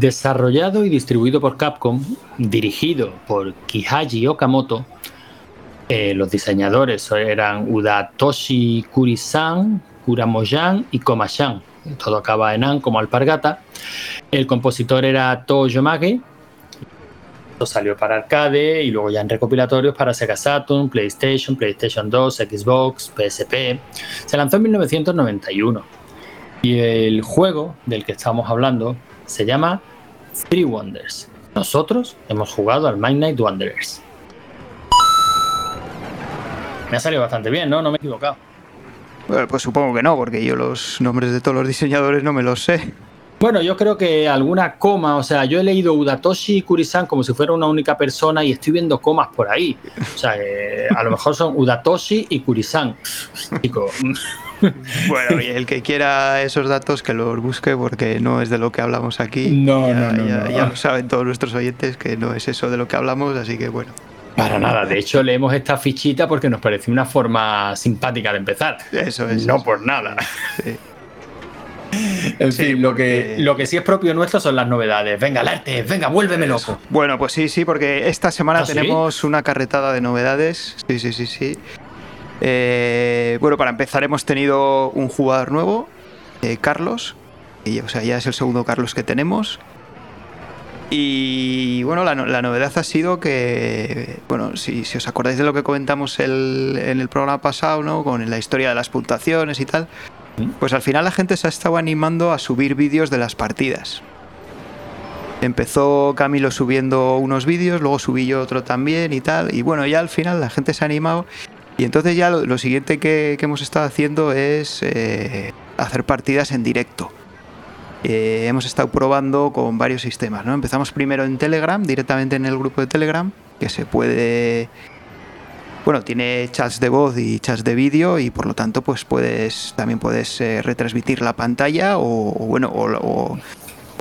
Desarrollado y distribuido por Capcom, dirigido por Kihaji Okamoto, eh, los diseñadores eran Udatoshi Kurisan, Kuramoyan y Komashan. Todo acaba en An como alpargata. El compositor era To Yomage. Salió para arcade y luego ya en recopilatorios para Sega Saturn, PlayStation, PlayStation 2, Xbox, PSP. Se lanzó en 1991. Y el juego del que estamos hablando se llama Three Wonders. Nosotros hemos jugado al Midnight Wanderers. Me ha salido bastante bien, ¿no? No me he equivocado. Bueno, pues supongo que no, porque yo los nombres de todos los diseñadores no me los sé. Bueno, yo creo que alguna coma, o sea, yo he leído Udatoshi Kurisan como si fuera una única persona y estoy viendo comas por ahí. O sea, a lo mejor son Udatoshi y Kurisan. Chico. Bueno, y el que quiera esos datos que los busque porque no es de lo que hablamos aquí. No, no, no, ya, ya lo saben todos nuestros oyentes que no es eso de lo que hablamos, así que bueno. Para nada, de hecho leemos esta fichita porque nos pareció una forma simpática de empezar. Eso es. No por nada. En fin, lo que, lo que sí es propio nuestro son las novedades. Venga, arte, venga, vuélveme loco. Bueno, pues sí, sí, porque esta semana ¿Ah, sí? tenemos una carretada de novedades. Sí, sí, sí, sí. Eh, bueno, para empezar hemos tenido un jugador nuevo, eh, Carlos. Y, o sea, ya es el segundo Carlos que tenemos. Y bueno, la, no- la novedad ha sido que, bueno, si, si os acordáis de lo que comentamos el- en el programa pasado, ¿no? Con la historia de las puntuaciones y tal, pues al final la gente se ha estado animando a subir vídeos de las partidas. Empezó Camilo subiendo unos vídeos, luego subí yo otro también y tal. Y bueno, ya al final la gente se ha animado. Y entonces ya lo, siguiente que, hemos estado haciendo es eh, hacer partidas en directo. Eh, hemos estado probando con varios sistemas, ¿no? Empezamos primero en Telegram, directamente en el grupo de Telegram, que se puede... Bueno, tiene chats de voz y chats de vídeo y por lo tanto pues puedes también puedes eh, retransmitir la pantalla o, bueno o,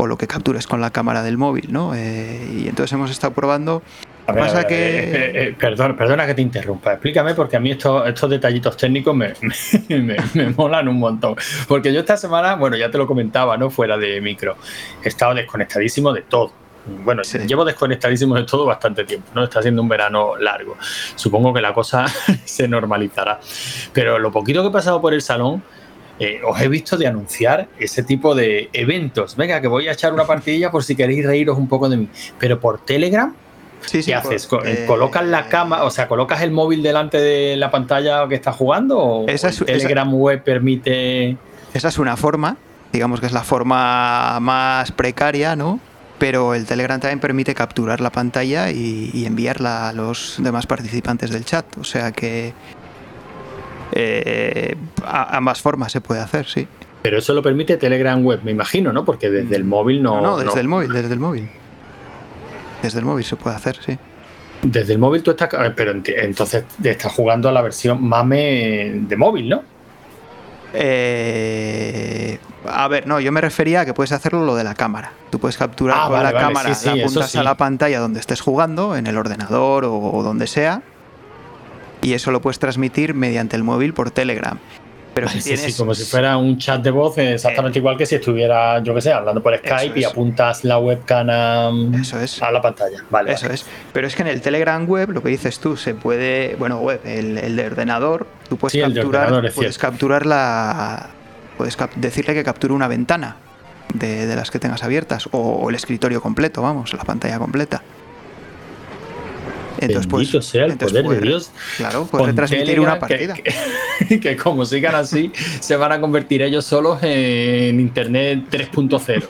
lo que captures con la cámara del móvil, ¿no? Y entonces hemos estado probando. Ver, Pasa que- eh, eh, eh, perdón, perdona que te interrumpa. Explícame porque a mí estos, estos detallitos técnicos me, me, me molan un montón. Porque yo esta semana, bueno, ya te lo comentaba, ¿no? Fuera de micro. He estado desconectadísimo de todo. Bueno, Sí. llevo desconectadísimo de todo bastante tiempo, ¿no? Está siendo un verano largo. Supongo que la cosa se normalizará. Pero lo poquito que he pasado por el salón, eh, os he visto de anunciar ese tipo de eventos. Venga, que voy a echar una partidilla por si queréis reíros un poco de mí. Pero por Telegram, Sí, ¿Qué haces? Eh, ¿Colocas la cama, o sea, colocas el móvil delante de la pantalla que estás jugando? ¿O Esa es- el Telegram web permite.? Esa es una forma, digamos que es la forma más precaria, ¿no? Pero el Telegram también permite capturar la pantalla y, y enviarla a los demás participantes del chat. O sea que eh, a- ambas formas se puede hacer, sí. Pero eso lo permite Telegram web, me imagino, ¿no? Porque desde el móvil no. No, desde no. el móvil, desde el móvil. Desde el móvil se puede hacer, sí. Desde el móvil tú estás. eh, Pero entonces estás jugando a la versión MAME de móvil, ¿no? Eh, a ver, no, yo me refería a que puedes hacerlo lo de la cámara. Tú puedes capturar Ah, con vale, la vale, cámara, sí, sí, la apuntas sí. a la pantalla donde estés jugando, en el ordenador o, o donde sea, y eso lo puedes transmitir mediante el móvil por Telegram. Pero si sí, tienes, sí, como si fuera un chat de voz, eh, exactamente igual que si estuviera, yo que sé, hablando por Skype y apuntas la webcam a, Eso es. a la pantalla. Vale, Eso vale. es. Pero es que en el Telegram web, lo que dices tú, se puede. Bueno, web, el, el de ordenador, tú puedes Sí, capturar. puedes capturar la. Puedes cap- decirle que capture una ventana de, de las que tengas abiertas. O, el escritorio completo, vamos, la pantalla completa. Entonces, pues, sea el entonces poder de Dios. Claro, puedes con retransmitir Telegram, una partida. Que, que- que como sigan así, se van a convertir ellos solos en Internet 3.0.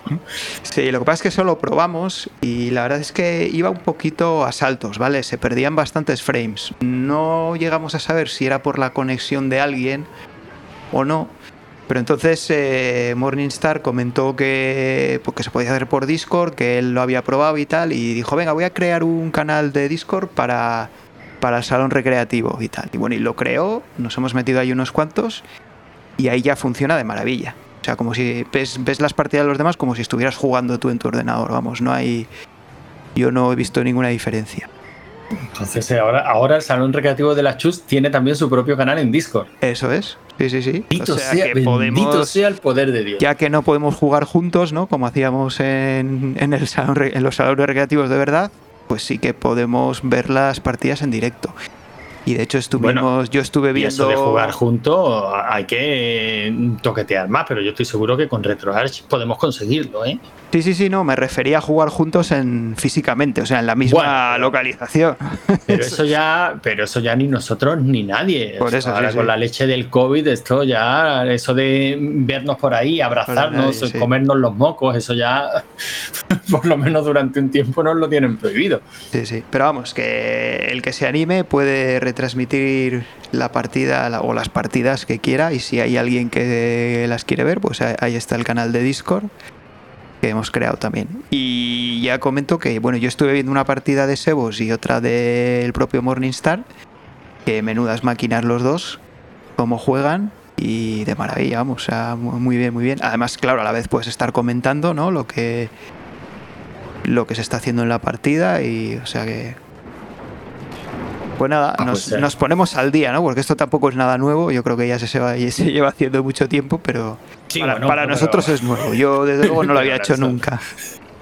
Sí, lo que pasa es que eso lo probamos y la verdad es que iba un poquito a saltos, ¿vale? Se perdían bastantes frames. No llegamos a saber si era por la conexión de alguien o no. Pero entonces eh, Morningstar comentó que, pues, que se podía hacer por Discord, que él lo había probado y tal, y dijo, venga, voy a crear un canal de Discord para, para el salón recreativo y tal. Y bueno, y lo creó, nos hemos metido ahí unos cuantos, y ahí ya funciona de maravilla. O sea, como si ves, ves las partidas de los demás como si estuvieras jugando tú en tu ordenador, vamos, no hay... Yo no he visto ninguna diferencia. Entonces, eh, ahora, ahora el Salón Recreativo de las Chus tiene también su propio canal en Discord. Eso es, Sí, sí, sí. Bendito, sea, que podemos, sea el poder de Dios. Ya que no podemos jugar juntos, ¿no? Como hacíamos en, en, el en los salones recreativos de verdad, pues sí que podemos ver las partidas en directo. Y de hecho estuvimos, yo estuve viendo... eso de jugar juntos hay que toquetear más, pero yo estoy seguro que con RetroArch podemos conseguirlo, ¿eh? Sí, sí, sí, no, me refería a jugar juntos en físicamente, o sea, en la misma localización. Pero eso ya, pero eso ya ni nosotros ni nadie. Por eso, ahora con la leche del COVID, esto ya, eso de vernos por ahí, abrazarnos, comernos los mocos, eso ya, por lo menos durante un tiempo nos lo tienen prohibido. Sí, sí. Pero vamos, que el que se anime puede retransmitir la partida o las partidas que quiera y si hay alguien que las quiere ver, pues ahí está el canal de Discord que hemos creado también. Y ya comento que, bueno, yo estuve viendo una partida de Sebos y otra del propio Morningstar, que menudas máquinas los dos, cómo juegan y de maravilla, vamos, o sea, muy bien, muy bien. Además, claro, a la vez puedes estar comentando, ¿no? Lo que lo que se está haciendo en la partida y, o sea que pues nada, ah, nos, pues nos, ponemos al día, ¿no? Porque esto tampoco es nada nuevo, yo creo que ya se, se, se lleva haciendo mucho tiempo, pero para, nosotros es nuevo. Yo desde luego no lo había hecho nunca.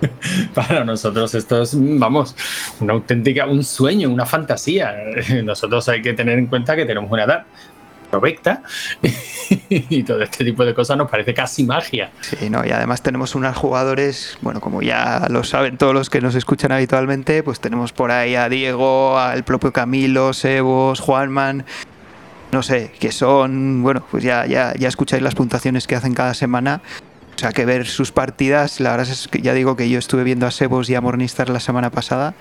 Para nosotros esto es, vamos, una auténtica, un sueño, una fantasía. Nosotros hay que tener en cuenta que tenemos una edad provecta y todo este tipo de cosas nos parece casi magia. Sí, no, y además tenemos unos jugadores, bueno, como ya lo saben todos los que nos escuchan habitualmente, pues tenemos por ahí a Diego, al propio Camilo, Sebos, Juanman, no sé, que son, bueno, pues ya, ya, ya escucháis las puntuaciones que hacen cada semana. O sea, que ver sus partidas, la verdad es que ya digo que yo estuve viendo a Sebos y a Mornistar la semana pasada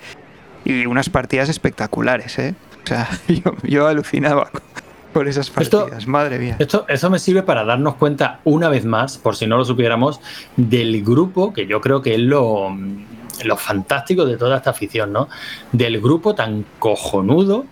y unas partidas espectaculares, ¿eh? O sea, yo, yo alucinaba por esas partidas, madre mía. Esto, eso me sirve para darnos cuenta una vez más, por si no lo supiéramos, del grupo, que yo creo que es lo, lo fantástico de toda esta afición, ¿no? Del grupo tan cojonudo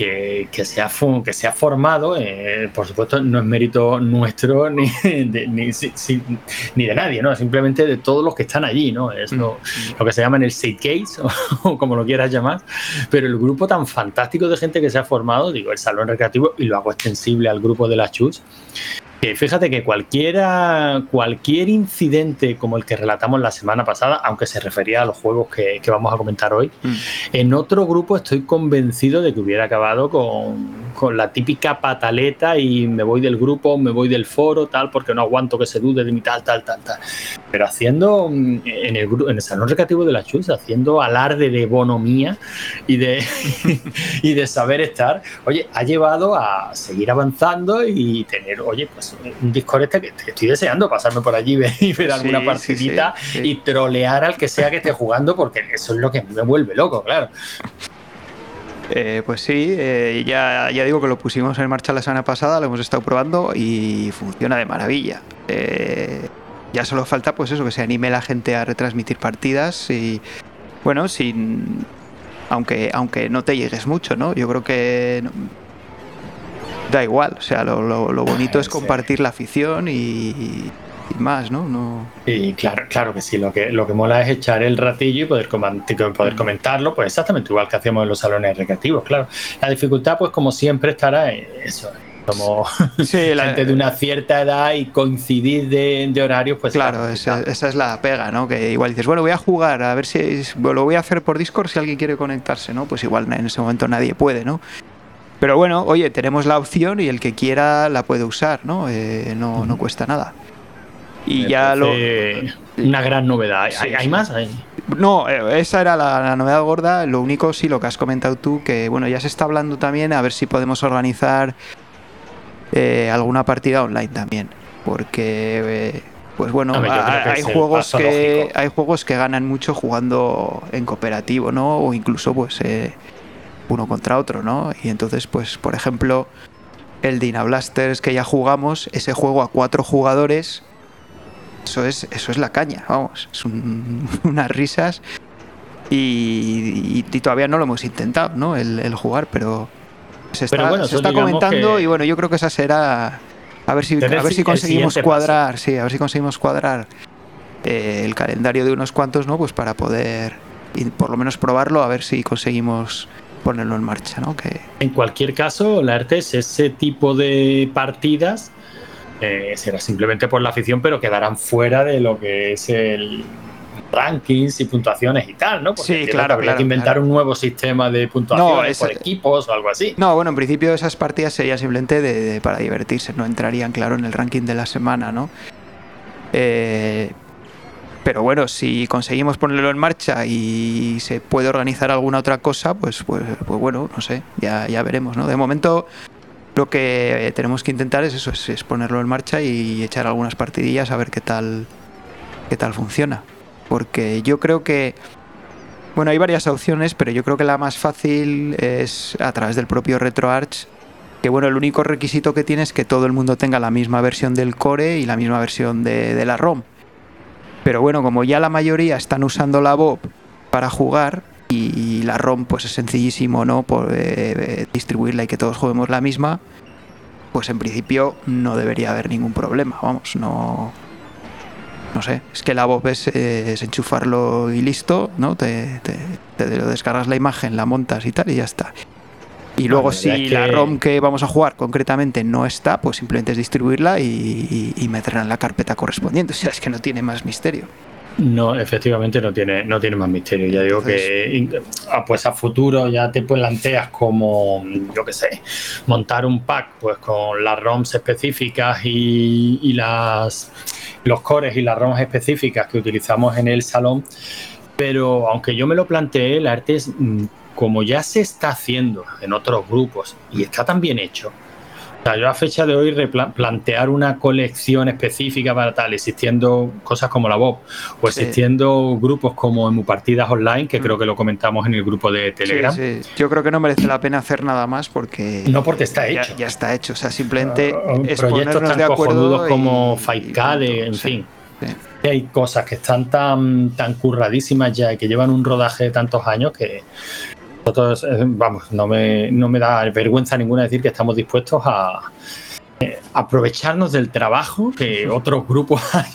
que, se, ha, que se ha formado, eh, por supuesto, no es mérito nuestro ni de, ni, de nadie, ¿no? Simplemente de todos los que están allí, ¿no? Es lo, mm. que se llama en el State Case, o, como lo quieras llamar. Pero el grupo tan fantástico de gente que se ha formado, digo, el Salón Recreativo, y lo hago extensible al grupo de la Chus, fíjate que cualquiera, cualquier incidente como el que relatamos la semana pasada, aunque se refería a los juegos que, vamos a comentar hoy, mm. en otro grupo estoy convencido de que hubiera acabado con, la típica pataleta y me voy del grupo, me voy del foro, tal, porque no aguanto que se dude de mi tal, tal, tal, tal. Pero haciendo mm, en el, en el salón recreativo de la Chus, haciendo alarde de bonomía y de, y de saber estar, oye, ha llevado a seguir avanzando y tener, oye, pues un Discord este que estoy deseando pasarme por allí y ver alguna partidita y trolear al que sea que esté jugando, porque eso es lo que me vuelve loco, claro. Eh, pues sí, eh, ya, ya digo que lo pusimos en marcha la semana pasada, lo hemos estado probando y funciona de maravilla. Eh, ya solo falta pues eso, que se anime la gente a retransmitir partidas y bueno, sin aunque, aunque no te llegues mucho, ¿no? Yo creo que da igual. O sea, lo, bonito es compartir la afición y, más, ¿no? ¿no? Y claro, claro que sí, lo que, lo que mola es echar el ratillo y poder, poder comentarlo, pues exactamente igual que hacemos en los salones recreativos, claro. La dificultad, pues como siempre, estará en eso. Como sí, la, gente de una cierta edad y coincidir de, de horarios, pues claro, esa, esa, es la pega, ¿no? Que igual dices, bueno, voy a jugar, a ver si lo voy a hacer por Discord si alguien quiere conectarse, ¿no? Pues igual en ese momento nadie puede, ¿no? Pero bueno, oye, tenemos la opción y el que quiera la puede usar, ¿no? Eh, no, no cuesta nada. Y ya lo. Una gran novedad. ¿Hay, más? No, eh, esa era la, novedad gorda. Lo único, sí, lo que has comentado tú, que bueno, ya se está hablando también a ver si podemos organizar eh, alguna partida online también. Porque. pues bueno, hay, juegos que hay juegos que ganan mucho jugando en cooperativo, ¿no? O incluso pues uno contra otro, ¿no? Y entonces, pues, por ejemplo, el Dina Blasters que ya jugamos, ese juego a cuatro jugadores, eso es, eso es la caña, vamos, es unas risas y, todavía no lo hemos intentado, ¿no? El, jugar, pero se está, se está comentando y bueno, yo creo que esa será a ver si, a ver si conseguimos cuadrar, sí, a ver si conseguimos cuadrar eh, el calendario de unos cuantos, ¿no? Pues para poder por lo menos probarlo, a ver si conseguimos ponerlo en marcha, ¿no? Que... En cualquier caso, la es ese tipo de partidas eh, será simplemente por la afición, pero quedarán fuera de lo que es el rankings y puntuaciones y tal, ¿no? Porque sí, claro. Habría que inventar un nuevo sistema de puntuaciones por equipos o algo así. No, bueno, en principio esas partidas serían simplemente de, para divertirse, no entrarían, claro, en el ranking de la semana, ¿no? Eh, pero bueno, si conseguimos ponerlo en marcha y se puede organizar alguna otra cosa, pues, pues, pues bueno, no sé, ya, ya veremos, ¿no? De momento lo que tenemos que intentar es eso, es, ponerlo en marcha y echar algunas partidillas a ver qué tal, qué tal funciona. Porque yo creo que, bueno, hay varias opciones, pero yo creo que la más fácil es a través del propio RetroArch. Que bueno, el único requisito que tiene es que todo el mundo tenga la misma versión del core y la misma versión de, la ROM. Pero bueno, como ya la mayoría están usando la Bob para jugar, y la ROM pues es sencillísimo no por eh, distribuirla y que todos juguemos la misma pues en principio no debería haber ningún problema vamos no no sé es que la voz es, enchufarlo y listo no te, te, descargas la imagen la montas y tal y ya está y luego si la ROM que vamos a jugar concretamente no está, pues simplemente es distribuirla y, y meterla en la carpeta correspondiente. O sea, es que no tiene más misterio. No, efectivamente no tiene, no tiene más misterio. Ya digo que ah, pues a futuro ya te planteas como, yo qué sé, montar un pack pues con las ROMs específicas y, las los cores y las ROMs específicas que utilizamos en el salón. Pero aunque yo me lo planteé, la arte es mm, como ya se está haciendo en otros grupos y está tan bien hecho, yo a fecha de hoy plantear una colección específica para tal, existiendo cosas como la Bob, o existiendo grupos como Emu Partidas Online, que mm. creo que lo comentamos en el grupo de Telegram. Sí, Yo creo que no merece la pena hacer nada más porque. No porque está hecho. Ya, está hecho. O sea, simplemente. Uh, es proyectos tan de cojonudos como Faikade, en fin. Hay cosas que están tan, tan curradísimas ya y que llevan un rodaje de tantos años que nosotros, eh, vamos, no me, no me da vergüenza ninguna decir que estamos dispuestos a eh, aprovecharnos del trabajo que otros grupos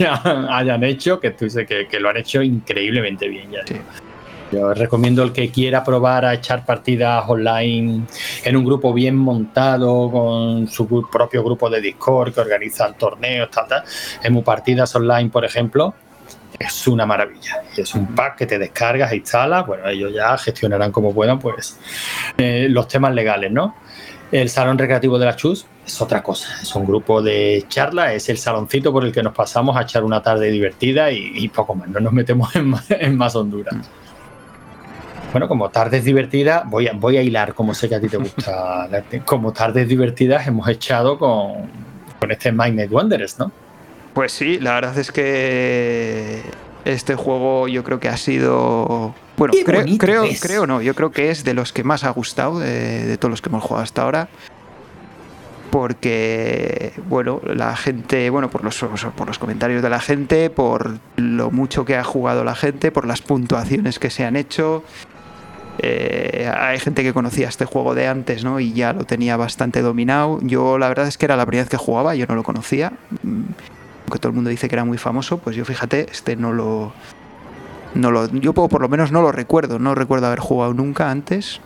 hayan, hecho, que tú dices que, lo han hecho increíblemente bien ya. Yo recomiendo el que quiera probar a echar partidas online en un grupo bien montado, con su propio grupo de Discord que organizan torneos, tal, tal. En partidas online, por ejemplo, es una maravilla. Es un pack que te descargas instalas. Bueno, ellos ya gestionarán como puedan, pues, eh, los temas legales, ¿no? El salón recreativo de la Chus es otra cosa. Es un grupo de charla, es el saloncito por el que nos pasamos a echar una tarde divertida y, poco más. No nos metemos en más, Honduras. Bueno, como tardes divertidas, voy a, voy a hilar, como sé que a ti te gusta. como tardes divertidas hemos echado con, con este Minded Wanderers, ¿no? Pues sí, la verdad es que este juego yo creo que ha sido... Bueno, creo, creo, creo no, yo creo que es de los que más ha gustado de, todos los que hemos jugado hasta ahora. Porque, bueno, la gente, bueno, por los, por los comentarios de la gente, por lo mucho que ha jugado la gente, por las puntuaciones que se han hecho. Eh, hay gente que conocía este juego de antes, ¿no? Y ya lo tenía bastante dominado. Yo la verdad es que era la primera vez que jugaba, yo no lo conocía que todo el mundo dice que era muy famoso, pues yo fíjate, este no lo, no lo yo por lo menos no lo recuerdo, no recuerdo haber jugado nunca antes.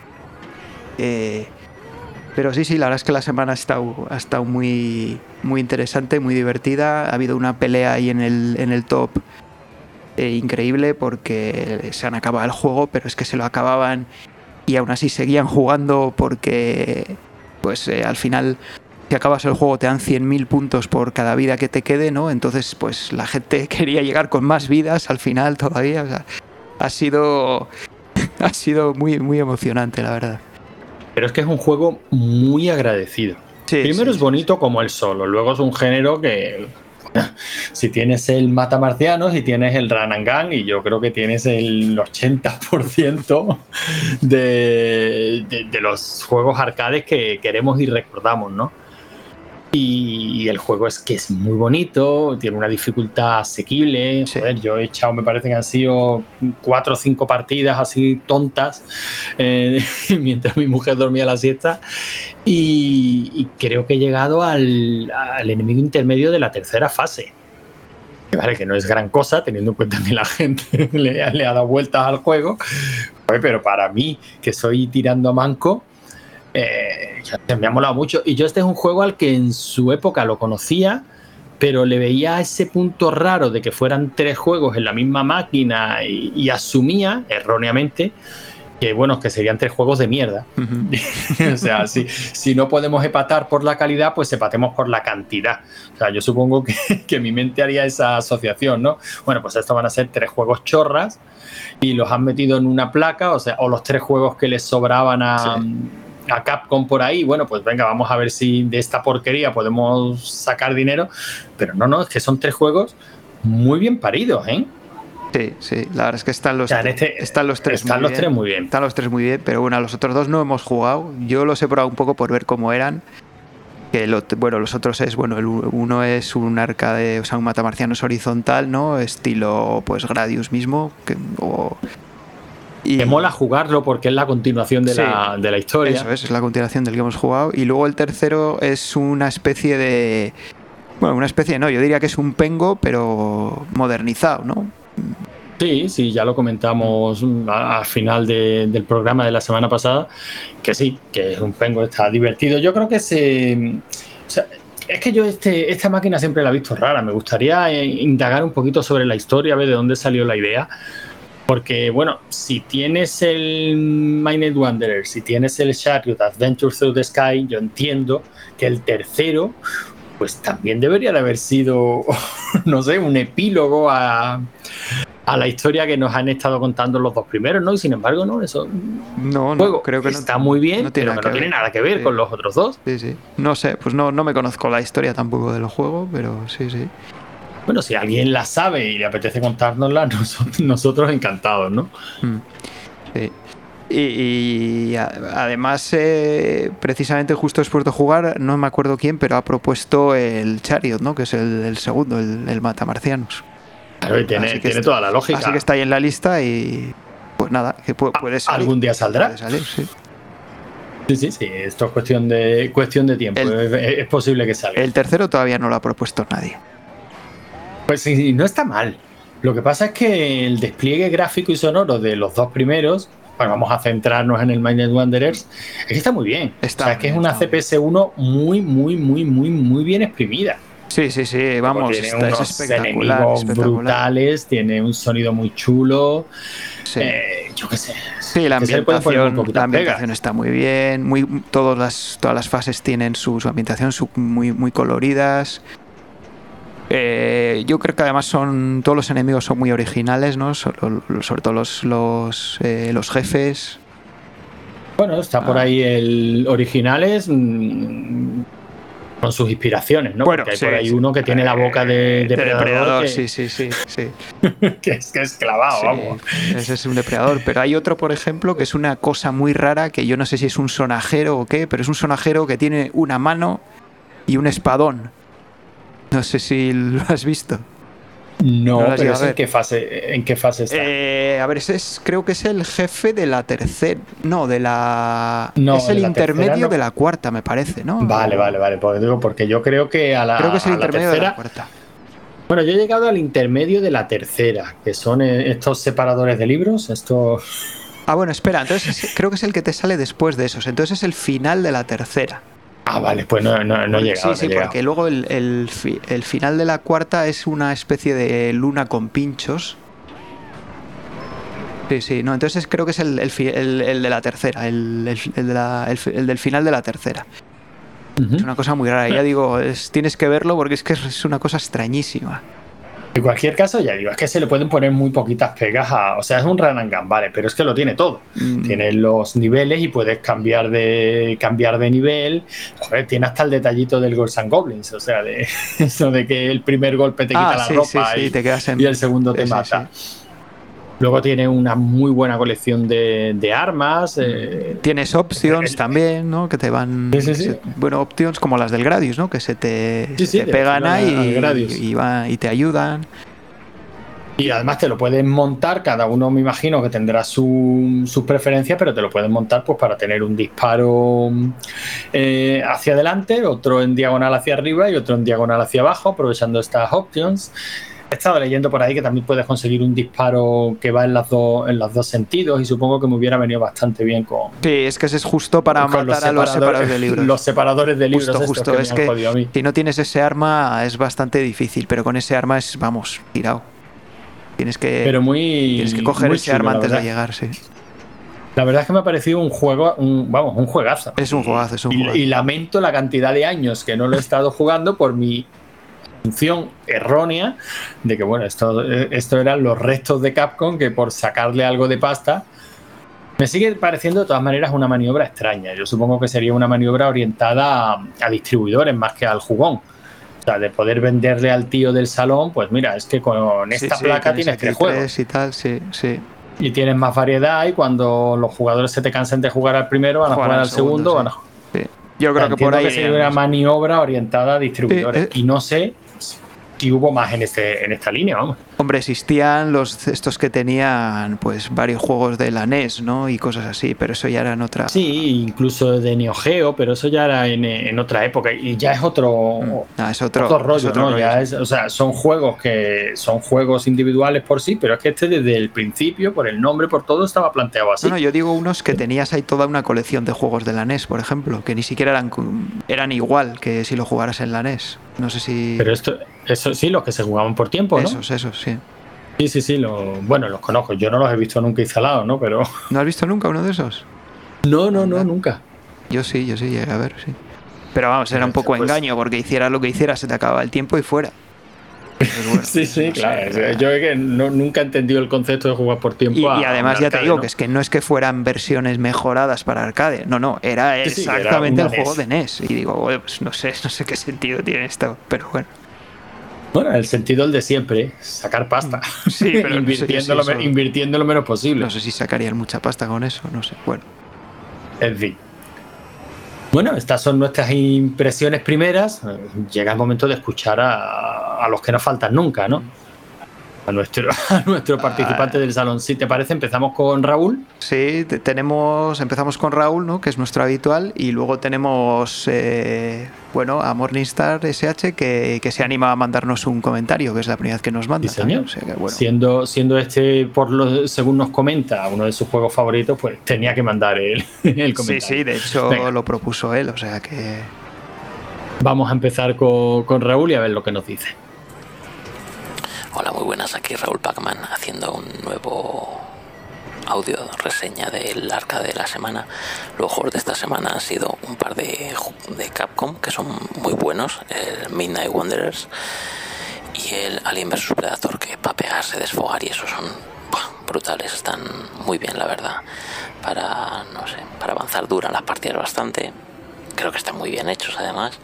Eh, pero sí, sí, la verdad es que la semana ha estado, ha estado muy, muy interesante, muy divertida. Ha habido una pelea ahí en el, en el top eh, increíble porque se han acabado el juego, pero es que se lo acababan y aún así seguían jugando porque pues eh, al final si acabas el juego te dan 100.000 puntos por cada vida que te quede, ¿no? Entonces, pues la gente quería llegar con más vidas al final todavía. O sea, ha sido, ha sido muy, muy emocionante, la verdad. Pero es que es un juego muy agradecido. Primero es bonito como el solo, luego es un género que si tienes el mata marciano, si tienes el Ranangan, y yo creo que tienes el 80% de, de, los juegos arcades que queremos y recordamos, ¿no? Y el juego es que es muy bonito, tiene una dificultad asequible. yo he echado, me parece que han sido cuatro o cinco partidas así tontas eh, mientras mi mujer dormía la siesta. Y, creo que he llegado al, enemigo intermedio de la tercera fase. vale, que no es gran cosa, teniendo en cuenta que la gente le, ha dado vueltas al juego, pero para mí, que soy tirando a manco, eh, me ha molado mucho. Y yo este es un juego al que en su época lo conocía, pero le veía ese punto raro de que fueran tres juegos en la misma máquina y asumía, erróneamente, que bueno, que serían tres juegos de mierda. o sea, si, si, no podemos empatar por la calidad, pues empatemos por la cantidad. O sea, yo supongo que, que, mi mente haría esa asociación, ¿no? Bueno, pues estos van a ser tres juegos chorras y los han metido en una placa, o sea, o los tres juegos que les sobraban a, a Capcom por ahí, bueno, pues venga, vamos a ver si de esta porquería podemos sacar dinero. Pero no, no, es que son tres juegos muy bien paridos, ¿eh? Sí, sí, la verdad es que están los, este están los tres están muy los bien. tres muy bien. Están los tres muy bien, pero bueno, los otros dos no hemos jugado. Yo los he probado un poco por ver cómo eran. Que lo, bueno, los otros es, bueno, el uno es un arcade, o sea, un matamarcianos horizontal, ¿no? Estilo, pues, Gradius mismo. Que, o, y, Me mola jugarlo porque es la continuación de, la, de la historia. Eso es, es la continuación del que hemos jugado. Y luego el tercero es una especie de. Bueno, una especie, no, yo diría que es un pengo, pero modernizado, ¿no? Sí, sí, ya lo comentamos al final del programa de la semana pasada, que sí, que es un pengo, está divertido. Yo creo que se... es que yo este, esta máquina siempre la he visto rara. Me gustaría eh, indagar un poquito sobre la historia, ver de dónde salió la idea. Porque, bueno, si tienes el Minded Wanderer, si tienes el Chariot Adventure Through the Sky, yo entiendo que el tercero, pues también debería de haber sido, no sé, un epílogo a, a la historia que nos han estado contando los dos primeros, ¿no? Y sin embargo, no, eso. No, no creo que está muy bien, pero que no tiene nada que ver con los otros dos. Sí, sí. No sé, pues no, no me conozco la historia tampoco del juego, pero sí, sí. Bueno, si alguien la sabe y le apetece contárnosla, nosotros, encantados, ¿no? Mm, sí. Y, además, eh, precisamente justo después de jugar, no me acuerdo quién, pero ha propuesto el Chariot, ¿no? Que es el, segundo, el, el Matamarcianos. Claro, y tiene, toda la lógica. Así que está ahí en la lista y pues nada, que puede, salir. Algún día saldrá. salir, sí. Sí, sí, sí, esto es cuestión de, cuestión de tiempo, es, posible que salga. El tercero todavía no lo ha propuesto nadie. Pues sí, no está mal. Lo que pasa es que el despliegue gráfico y sonoro de los dos primeros, bueno, vamos a centrarnos en el Minded Wanderers, es que está muy bien. Está o sea, es que es una CPS1 muy, muy, muy, muy, muy bien exprimida. Sí, sí, sí, vamos, tiene unos enemigos brutales, tiene un sonido muy chulo. Sí. Eh, yo qué sé. Sí, la ambientación, está muy bien, muy, todas, las, todas las fases tienen su, ambientación muy, muy coloridas. Eh, yo creo que además son todos los enemigos son muy originales, ¿no? Sobre, todo los, los, eh, los jefes. Bueno, está por ah. ahí el originales. Mm, con sus inspiraciones, ¿no? Bueno, Porque hay por ahí uno que tiene la boca de, depredador. sí, sí, sí, sí. que, es, que es clavado, vamos. Ese es un depredador. Pero hay otro, por ejemplo, que es una cosa muy rara, que yo no sé si es un sonajero o qué, pero es un sonajero que tiene una mano y un espadón. No sé si lo has visto. No, pero ¿en qué fase, en qué fase está? Eh, a ver, ese es, creo que es el jefe de la tercera. No, de la. No, es el intermedio de la cuarta, me parece, ¿no? Vale, vale, vale. Porque, digo, porque yo creo que a la. Creo que es el intermedio de la cuarta. Bueno, yo he llegado al intermedio de la tercera, que son eh, estos separadores de libros, estos. Ah, bueno, espera, entonces creo que es el que te sale después de esos. Entonces es el final de la tercera. Ah, vale, pues no, no, no he llegado. Sí, sí, porque luego el, el, el, final de la cuarta es una especie de luna con pinchos. Sí, sí, no, entonces creo que es el, el de la tercera, el, de la, el, del final de la tercera. Es una cosa muy rara, ya digo, es, tienes que verlo porque es que es una cosa extrañísima. En cualquier caso, ya digo, es que se le pueden poner muy poquitas pegas a. O sea, es un run and gun, vale, pero es que lo tiene todo. Mm. Tiene los niveles y puedes cambiar de cambiar de nivel. Joder, tiene hasta el detallito del Ghosts and Goblins, o sea, de eso de que el primer golpe te quita ah, la ropa y, te quedas y, el segundo te mata. Luego tiene una muy buena colección de, armas. Eh, Tienes options también, ¿no? Que te van. bueno, options como las del Gradius, ¿no? Que se te, pegan ahí y, y, te ayudan. Y además te lo puedes montar, cada uno me imagino que tendrá sus preferencias, pero te lo puedes montar pues para tener un disparo eh, hacia adelante, otro en diagonal hacia arriba y otro en diagonal hacia abajo, aprovechando estas options. He estado leyendo por ahí que también puedes conseguir un disparo que va en, las dos, en los dos sentidos y supongo que me hubiera venido bastante bien con... Sí, es que ese es justo para matar a los separadores de libros. Los separadores de libros. Justo, justo. Que es que si no tienes ese arma es bastante difícil, pero con ese arma es, vamos, tirado. Tienes que, pero muy, tienes que coger ese arma antes de llegar, sí. La verdad es que me ha parecido un juego, un, vamos, un juegazo. Es un juegazo, es un juegazo. Y, y lamento la cantidad de años que no lo he estado jugando por mi función errónea de que, bueno, esto, esto eran los restos de Capcom que por sacarle algo de pasta me sigue pareciendo de todas maneras una maniobra extraña. Yo supongo que sería una maniobra orientada a, distribuidores más que al jugón. O sea, de poder venderle al tío del salón, pues mira, es que con esta placa tienes tres juegos. Y tal, sí, sí. Y tienes más variedad y cuando los jugadores se te cansen de jugar al primero, van a jugar, al segundo, van a... Yo creo que por ahí. sería una maniobra orientada a distribuidores. Eh, eh. y no sé y hubo más en, este, en esta línea, vamos. Hombre, existían los estos que tenían pues varios juegos de la NES, ¿no? Y cosas así, pero eso ya era en otra. Sí, incluso de Neo Geo, pero eso ya era en, otra época y ya es otro, mm. ah, es otro, rollo, ¿no? o sea, son juegos que son juegos individuales por sí, pero es que este desde el principio, por el nombre, por todo, estaba planteado así. No, yo digo unos que tenías ahí toda una colección de juegos de la NES, por ejemplo, que ni siquiera eran, eran igual que si lo jugaras en la NES. No sé si. Pero esto, eso sí, los que se jugaban por tiempo, ¿no? Esos, esos, sí. Sí, sí, sí, bueno, los conozco. Yo no los he visto nunca instalados, ¿no? Pero. ¿No has visto nunca uno de esos? No, no, no, nunca. Yo sí, yo sí llegué a ver, sí. Pero vamos, era un poco pues engaño, porque hicieras lo que hicieras, se te acaba el tiempo y fuera. sí, sí, claro. yo que nunca he entendido el concepto de jugar por tiempo. Y, además ya te digo que es que no es que fueran versiones mejoradas para arcade, no, no, era exactamente el juego de NES. Y digo, pues no sé, no sé qué sentido tiene esto, pero bueno. Bueno, el sentido el de siempre, sacar pasta. Sí, pero invirtiendo, lo, invirtiendo lo menos posible. No sé si sacarían mucha pasta con eso, no sé. Bueno. En fin. Bueno, estas son nuestras impresiones primeras. Llega el momento de escuchar a, a los que no faltan nunca, ¿no? A nuestro, nuestro participante del salón. Si te parece, empezamos con Raúl. Sí, tenemos, empezamos con Raúl, ¿no? que es nuestro habitual, y luego tenemos eh, bueno, a Morningstar SH que, que, se anima a mandarnos un comentario, que es la primera vez que nos manda. siendo, siendo este, por lo, según nos comenta, uno de sus juegos favoritos, pues tenía que mandar el, el comentario. Sí, sí, de hecho lo propuso él, o sea que... Vamos a empezar con, con Raúl y a ver lo que nos dice. Hola, muy buenas, aquí Raúl Pacman haciendo un nuevo audio reseña del arca de la semana. Los juegos de esta semana han sido un par de, de Capcom que son muy buenos, el Midnight Wanderers y el Alien vs Predator, que para pegarse, desfogar y eso son brutales, están muy bien la verdad. Para, no sé, para avanzar duran las partidas bastante. Creo que están muy bien hechos además.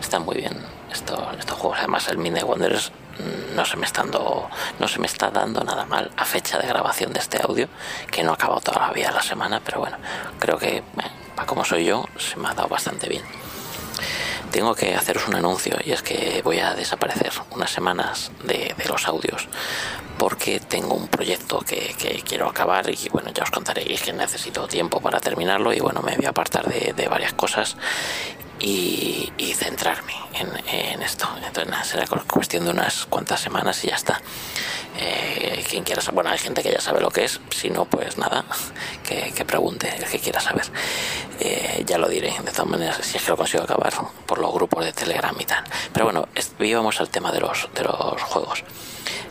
Están muy bien estos, estos juegos. Además el Midnight Wanderers no se me no se me está dando nada mal a fecha de grabación de este audio, que no ha acabado todavía la semana, pero bueno, creo que para como soy yo, se me ha dado bastante bien. Tengo que haceros un anuncio y es que voy a desaparecer unas semanas de, los audios porque tengo un proyecto que, quiero acabar y bueno, ya os contaré que necesito tiempo para terminarlo y bueno, me voy a apartar de varias cosas y, centrarme en, esto. Entonces, nada, será cuestión de unas cuantas semanas y ya está. Eh, quien quiera saber, bueno, hay gente que ya sabe lo que es, si no, pues nada, que, pregunte el que quiera saber. Eh, ya lo diré, de todas maneras, si es que lo consigo acabar por los grupos de Telegram y tal. Pero bueno, íbamos al tema de los, de los juegos.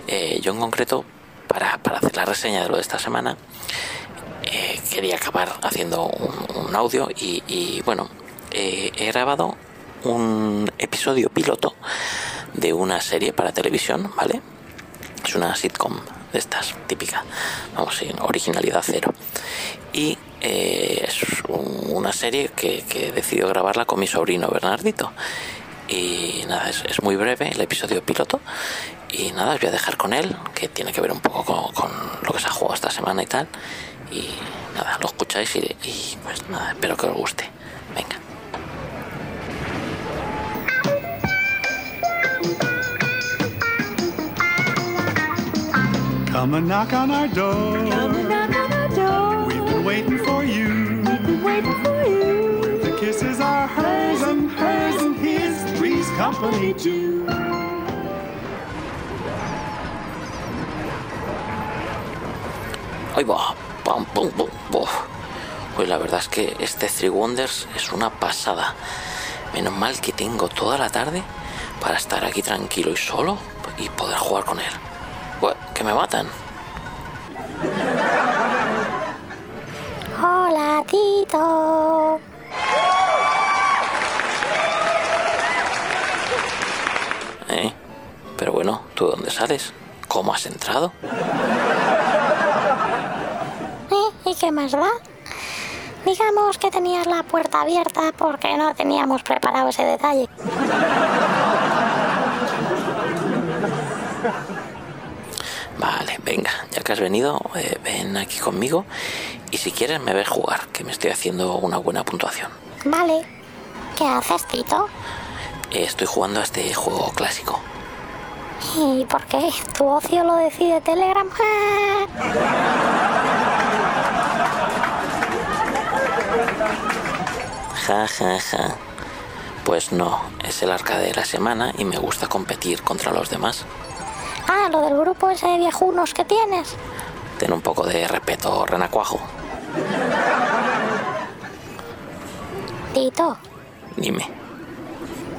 Eh, yo en concreto, para, hacer la reseña de lo de esta semana, quería acabar haciendo un, audio y bueno, eh, he grabado un episodio piloto de una serie para televisión, ¿vale? Es una sitcom de estas, típica, vamos, sin originalidad cero. Y eh, es una serie que, he decidido grabarla con mi sobrino Bernardito. Y nada, es, muy breve el episodio piloto. Y nada, os voy a dejar con él, que tiene que ver un poco con, lo que se ha jugado esta semana y tal. Y nada, lo escucháis y pues nada, espero que os guste. Venga. Come and knock on our door. Come and knock on our door. We've been waiting for you. We've been waiting for you. Where the kisses are hers and hers and his, three's company too. Ahí va, pam, pum, pum, pum. Pues la verdad es que este Three Wonders es una pasada. Menos mal que tengo toda la tarde para estar aquí tranquilo y solo y poder jugar con él. Que me matan. Hola, Tito. ¿Eh? Pero bueno, ¿tú dónde sales? ¿Cómo has entrado? ¿Eh? ¿Y qué más da? Digamos que tenías la puerta abierta porque no teníamos preparado ese detalle. Vale, venga, ya que has venido, eh, ven aquí conmigo y si quieres me ves jugar, que me estoy haciendo una buena puntuación. Vale. ¿Qué haces, Tito? Eh, estoy jugando a este juego clásico. ¿Y por qué? ¿Tu ocio lo decide Telegram? Ja, ja, ja. Pues no, es el arca de la semana y me gusta competir contra los demás. Ah, lo del grupo ese de viejunos que tienes. Ten un poco de respeto, renacuajo. Tito, Dime.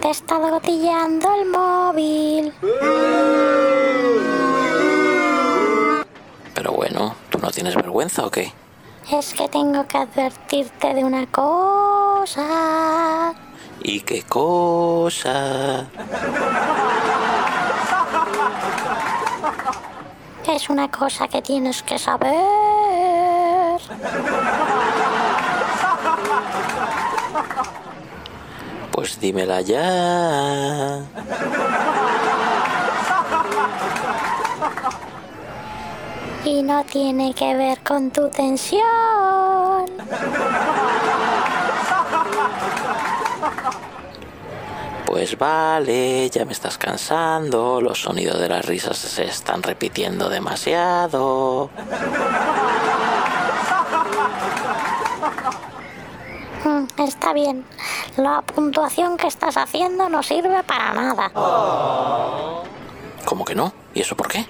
te he estado gotilleando el móvil. Pero bueno, ¿tú no tienes vergüenza o qué? Es que tengo que advertirte de una cosa. ¿Y qué cosa? Es una cosa que tienes que saber. Pues dímela ya. Y no tiene que ver con tu tensión. Pues vale, ya me estás cansando, los sonidos de las risas se están repitiendo demasiado. Mm, Está bien. La puntuación que estás haciendo no sirve para nada. ¿Cómo que no? ¿Y eso por qué?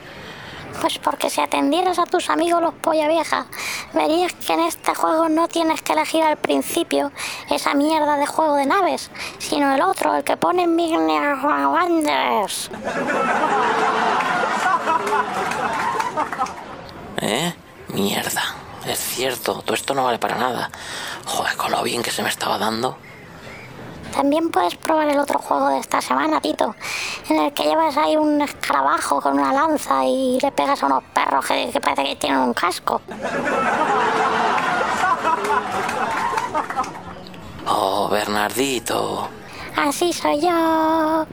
Pues porque si atendieras a tus amigos los polla vieja, verías que en este juego no tienes que elegir al principio esa mierda de juego de naves, sino el otro, el que pone Migner Wanderers. ¿Eh? Mierda. Es cierto, todo esto no vale para nada. Joder, con lo bien que se me estaba dando. También puedes probar el otro juego de esta semana, Tito, en el que llevas ahí un escarabajo con una lanza y le pegas a unos perros que, que parece que tienen un casco. Oh, Bernardito. Así soy yo.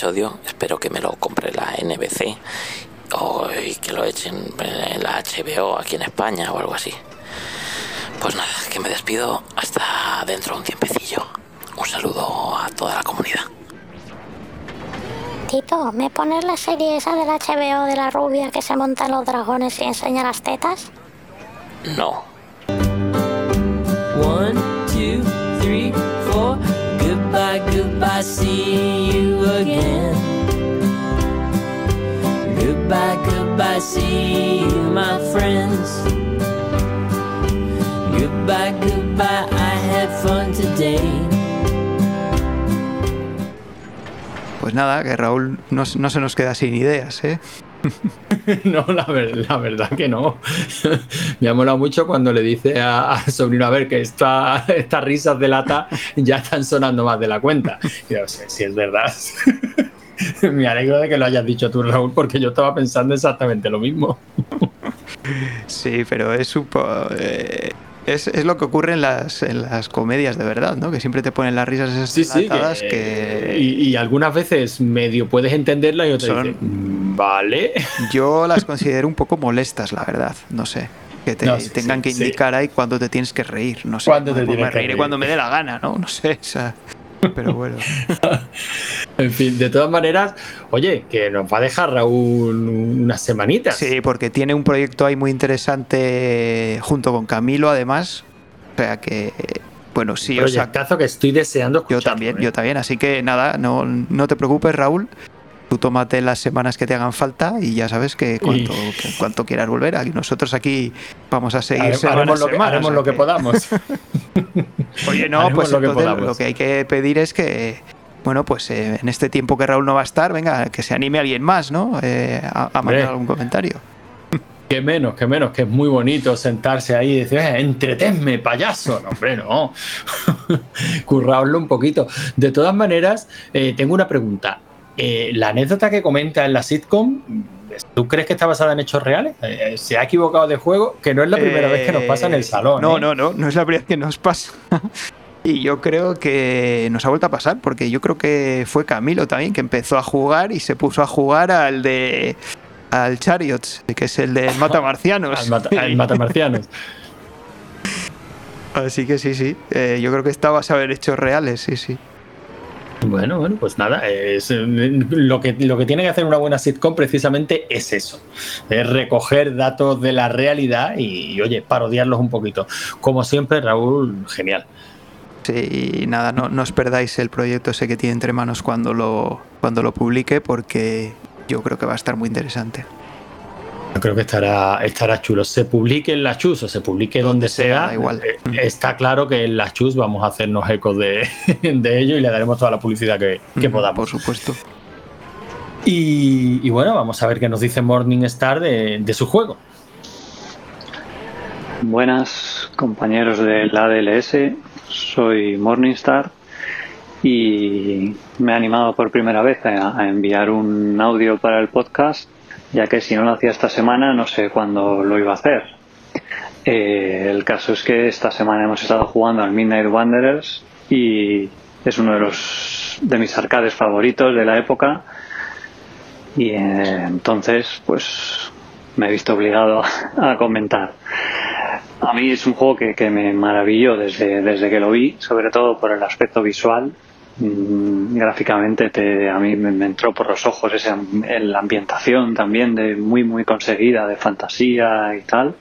Episodio. Espero que me lo compre la NBC o que lo echen en la HBO aquí en España o algo así. Pues nada, que me despido hasta dentro de un tiempecillo. Un saludo a toda la comunidad. Tito, ¿me pones la serie esa del HBO de la rubia que se monta en los dragones y enseña las tetas? No. Goodbye, goodbye, see you again. Goodbye, goodbye, see you, my friends. Goodbye, goodbye, I had fun today. Pues nada, que Raúl no, no se nos queda sin ideas, ¿eh? No, la, ver- la verdad que no. Me ha molado mucho cuando le dice a- sobrino, a ver, que esta- estas risas de lata ya están sonando más de la cuenta. Y yo sé si es verdad. Me alegro de que lo hayas dicho tú, Raúl, porque yo estaba pensando exactamente lo mismo. Sí, pero es, un eh, es, es lo que ocurre en las, en las comedias de verdad, ¿no? Que siempre te ponen las risas esas Sí, sí. dilatadas que- que, Y, y algunas veces medio puedes entenderla y otras Son- dices, "Mm, vale. yo las considero un poco molestas, la verdad. No sé. Que te No, sí, tengan sí, que sí. indicar ahí cuándo te tienes que reír. No sé. Cuándo te pues tienes me que reiré reír. cuando me dé la gana, ¿no? No sé. o sea, pero bueno. En fin, de todas maneras, oye, que nos va a dejar Raúl unas semanitas. Sí, porque tiene un proyecto ahí muy interesante junto con Camilo, además. O sea que, bueno, sí, o sea, que estoy deseando yo escucharlo, también, ¿eh? yo también. Así que nada, no, no te preocupes, Raúl. Tú tómate las semanas que te hagan falta y ya sabes que cuanto, que cuanto quieras volver, aquí nosotros aquí vamos a seguir Hare- semana haremos lo que, semana, o haremos sea lo que podamos. Oye, no, Haremos pues lo que entonces podamos. lo que hay que pedir es que, bueno, pues eh, en este tiempo que Raúl no va a estar, venga, que se anime alguien más, ¿no? Eh, a, a mandar algún comentario. que menos, que menos, que es muy bonito sentarse ahí y decir, "Eh, entretenme, payaso. No, hombre, no. Curraoslo un poquito. De todas maneras, eh, tengo una pregunta. Eh, la anécdota que comenta en la sitcom, ¿tú crees que está basada en hechos reales? Eh, ¿Se ha equivocado de juego? Que no es la primera vez que nos pasa en el salón. No, ¿eh? no, no, no es la primera vez que nos pasa. Y yo creo que nos ha vuelto a pasar, porque yo creo que fue Camilo también que empezó a jugar y se puso a jugar al de al Chariots, que es el de Mata Marcianos. Al, mata, al matamarcianos. Así que sí, sí. eh, yo creo que está basado en hechos reales, sí, sí. Bueno, bueno, pues nada, es, eh, lo, que, lo que tiene que hacer una buena sitcom precisamente es eso, es recoger datos de la realidad y, oye, parodiarlos un poquito. Como siempre, Raúl, genial. Sí, y nada, no, no os perdáis el proyecto ese que tiene entre manos cuando lo, cuando lo publique, porque yo creo que va a estar muy interesante. Yo creo que estará, estará chulo. Se publique en la Chus o se publique donde, sea, da igual. eh, está claro que en la Chus vamos a hacernos eco de, de ello y le daremos toda la publicidad que, que Ujú, podamos. Por supuesto. Y, y bueno, vamos a ver qué nos dice Morningstar de, de su juego. Buenas compañeros del ADLS, soy Morningstar y me he animado por primera vez a, a enviar un audio para el podcast, ya que si no lo hacía esta semana no sé cuándo lo iba a hacer. Eh, el caso es que esta semana hemos estado jugando al Midnight Wanderers y es uno de los de mis arcades favoritos de la época y eh, entonces pues me he visto obligado a comentar. A mí es un juego que, que me maravilló desde, desde que lo vi, sobre todo por el aspecto visual. Mm, gráficamente te, a mí me, entró por los ojos esa, la ambientación también de muy muy conseguida de fantasía y tal.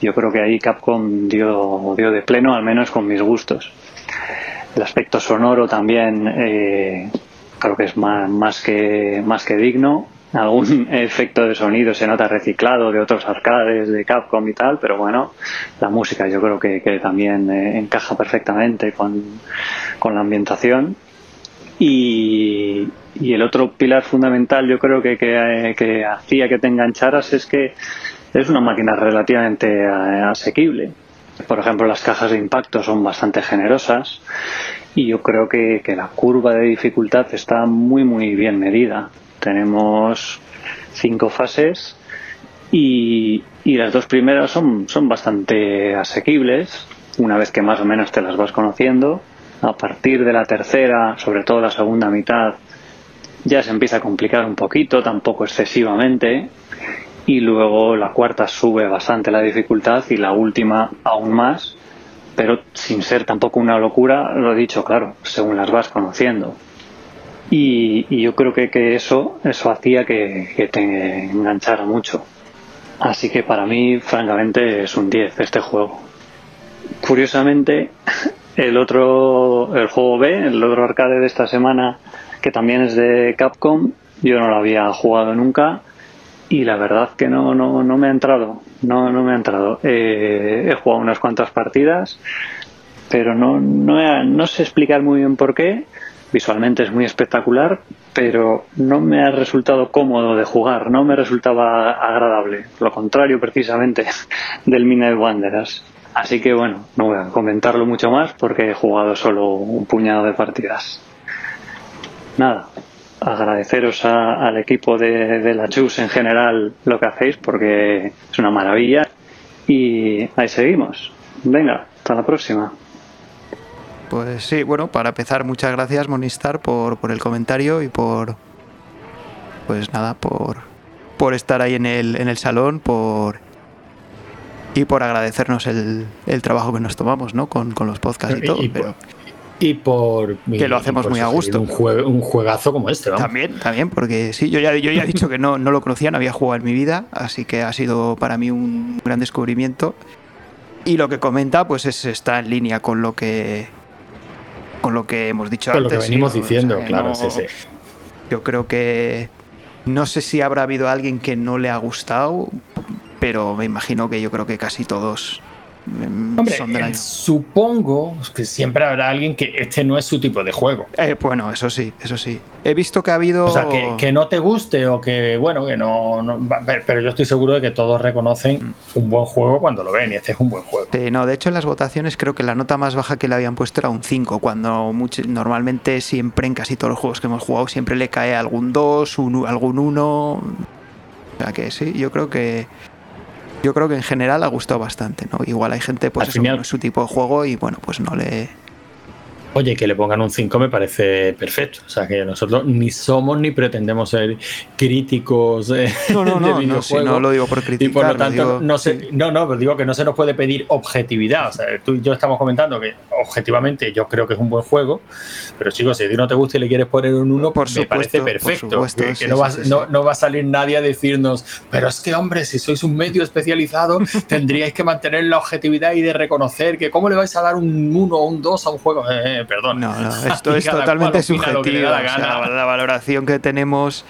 Yo creo que ahí Capcom dio, dio de pleno, al menos con mis gustos. El aspecto sonoro también eh, creo que es más, más, que, más que digno algún efecto de sonido se nota reciclado de otros arcades de Capcom y tal, pero bueno, la música yo creo que, que también eh, encaja perfectamente con, con la ambientación. Y, el otro pilar fundamental yo creo que, que, que, hacía que te engancharas es que es una máquina relativamente asequible. Por ejemplo, las cajas de impacto son bastante generosas y yo creo que, que la curva de dificultad está muy muy bien medida tenemos cinco fases y, y, las dos primeras son, son bastante asequibles una vez que más o menos te las vas conociendo. A partir de la tercera, sobre todo la segunda mitad, ya se empieza a complicar un poquito, tampoco excesivamente. Y luego la cuarta sube bastante la dificultad y la última aún más, pero sin ser tampoco una locura, lo he dicho, claro, según las vas conociendo. Y, yo creo que, que, eso, eso hacía que, que, te enganchara mucho. Así que para mí, francamente, es un 10 este juego. Curiosamente, el otro, el juego B, el otro arcade de esta semana, que también es de Capcom, yo no lo había jugado nunca y la verdad que no, no, no me ha entrado. No, no me ha entrado. Eh, he jugado unas cuantas partidas, pero no, no, no sé explicar muy bien por qué visualmente es muy espectacular, pero no me ha resultado cómodo de jugar, no me resultaba agradable, lo contrario precisamente del Midnight Wanderers. Así que bueno, no voy a comentarlo mucho más porque he jugado solo un puñado de partidas. Nada, agradeceros a, al equipo de, la Chus en general lo que hacéis porque es una maravilla y ahí seguimos. Venga, hasta la próxima. Pues sí, bueno, para empezar, muchas gracias, Monistar, por, por el comentario y por. Pues nada, por, por estar ahí en el, en el salón, por. Y por agradecernos el, el trabajo que nos tomamos, ¿no? Con, con los podcasts y, Y- todo. y pero por- Y por. Que lo hacemos muy a gusto. Un, jue- un juegazo como este, vamos. también, también, porque sí, yo ya, yo ya he dicho que no, no lo conocía, no había jugado en mi vida, así que ha sido para mí un gran descubrimiento. Y lo que comenta, pues es, está en línea con lo que con lo que hemos dicho Con lo que antes. sí, venimos ¿no? O sea, diciendo, claro, no- sí, sí. Yo creo que no sé si habrá habido alguien que no le ha gustado, pero me imagino que yo creo que casi todos mm, Hombre, son del eh, año. supongo que siempre habrá alguien que este no es su tipo de juego. Eh, bueno, eso sí, eso sí. He visto que ha habido. O sea, que, que no te guste o que, bueno, que no, Pero yo estoy seguro de que todos reconocen un buen juego cuando lo ven y este es un buen juego. Sí, no, de hecho en las votaciones creo que la nota más baja que le habían puesto era un 5, cuando normalmente siempre en casi todos los juegos que hemos jugado siempre le cae algún 2, un- algún 1. O sea que sí, yo creo que yo creo que en general ha gustado bastante, ¿no? Igual hay gente pues Al eso, final- no es su tipo de juego y bueno, pues no le Oye, que le pongan un 5 me parece perfecto. O sea, que nosotros ni somos ni pretendemos ser críticos eh, No, no, de no, no, si no lo digo por Y criticar, por lo tanto, digo- no, sé, no, no, pero digo que no se nos puede pedir objetividad. O sea, tú y yo estamos comentando que objetivamente yo creo que es un buen juego, pero chicos, si a ti no te gusta y le quieres poner un 1, Por me supuesto, parece por perfecto. supuesto, que no, va, sí, no- no va a salir nadie a decirnos, pero es que, hombre, si sois un medio especializado, tendríais que mantener la objetividad y de reconocer que cómo le vais a dar un 1 o un 2 a un juego. Eh, eh, perdón. No, no, esto es totalmente subjetivo. la o sea, la valoración que tenemos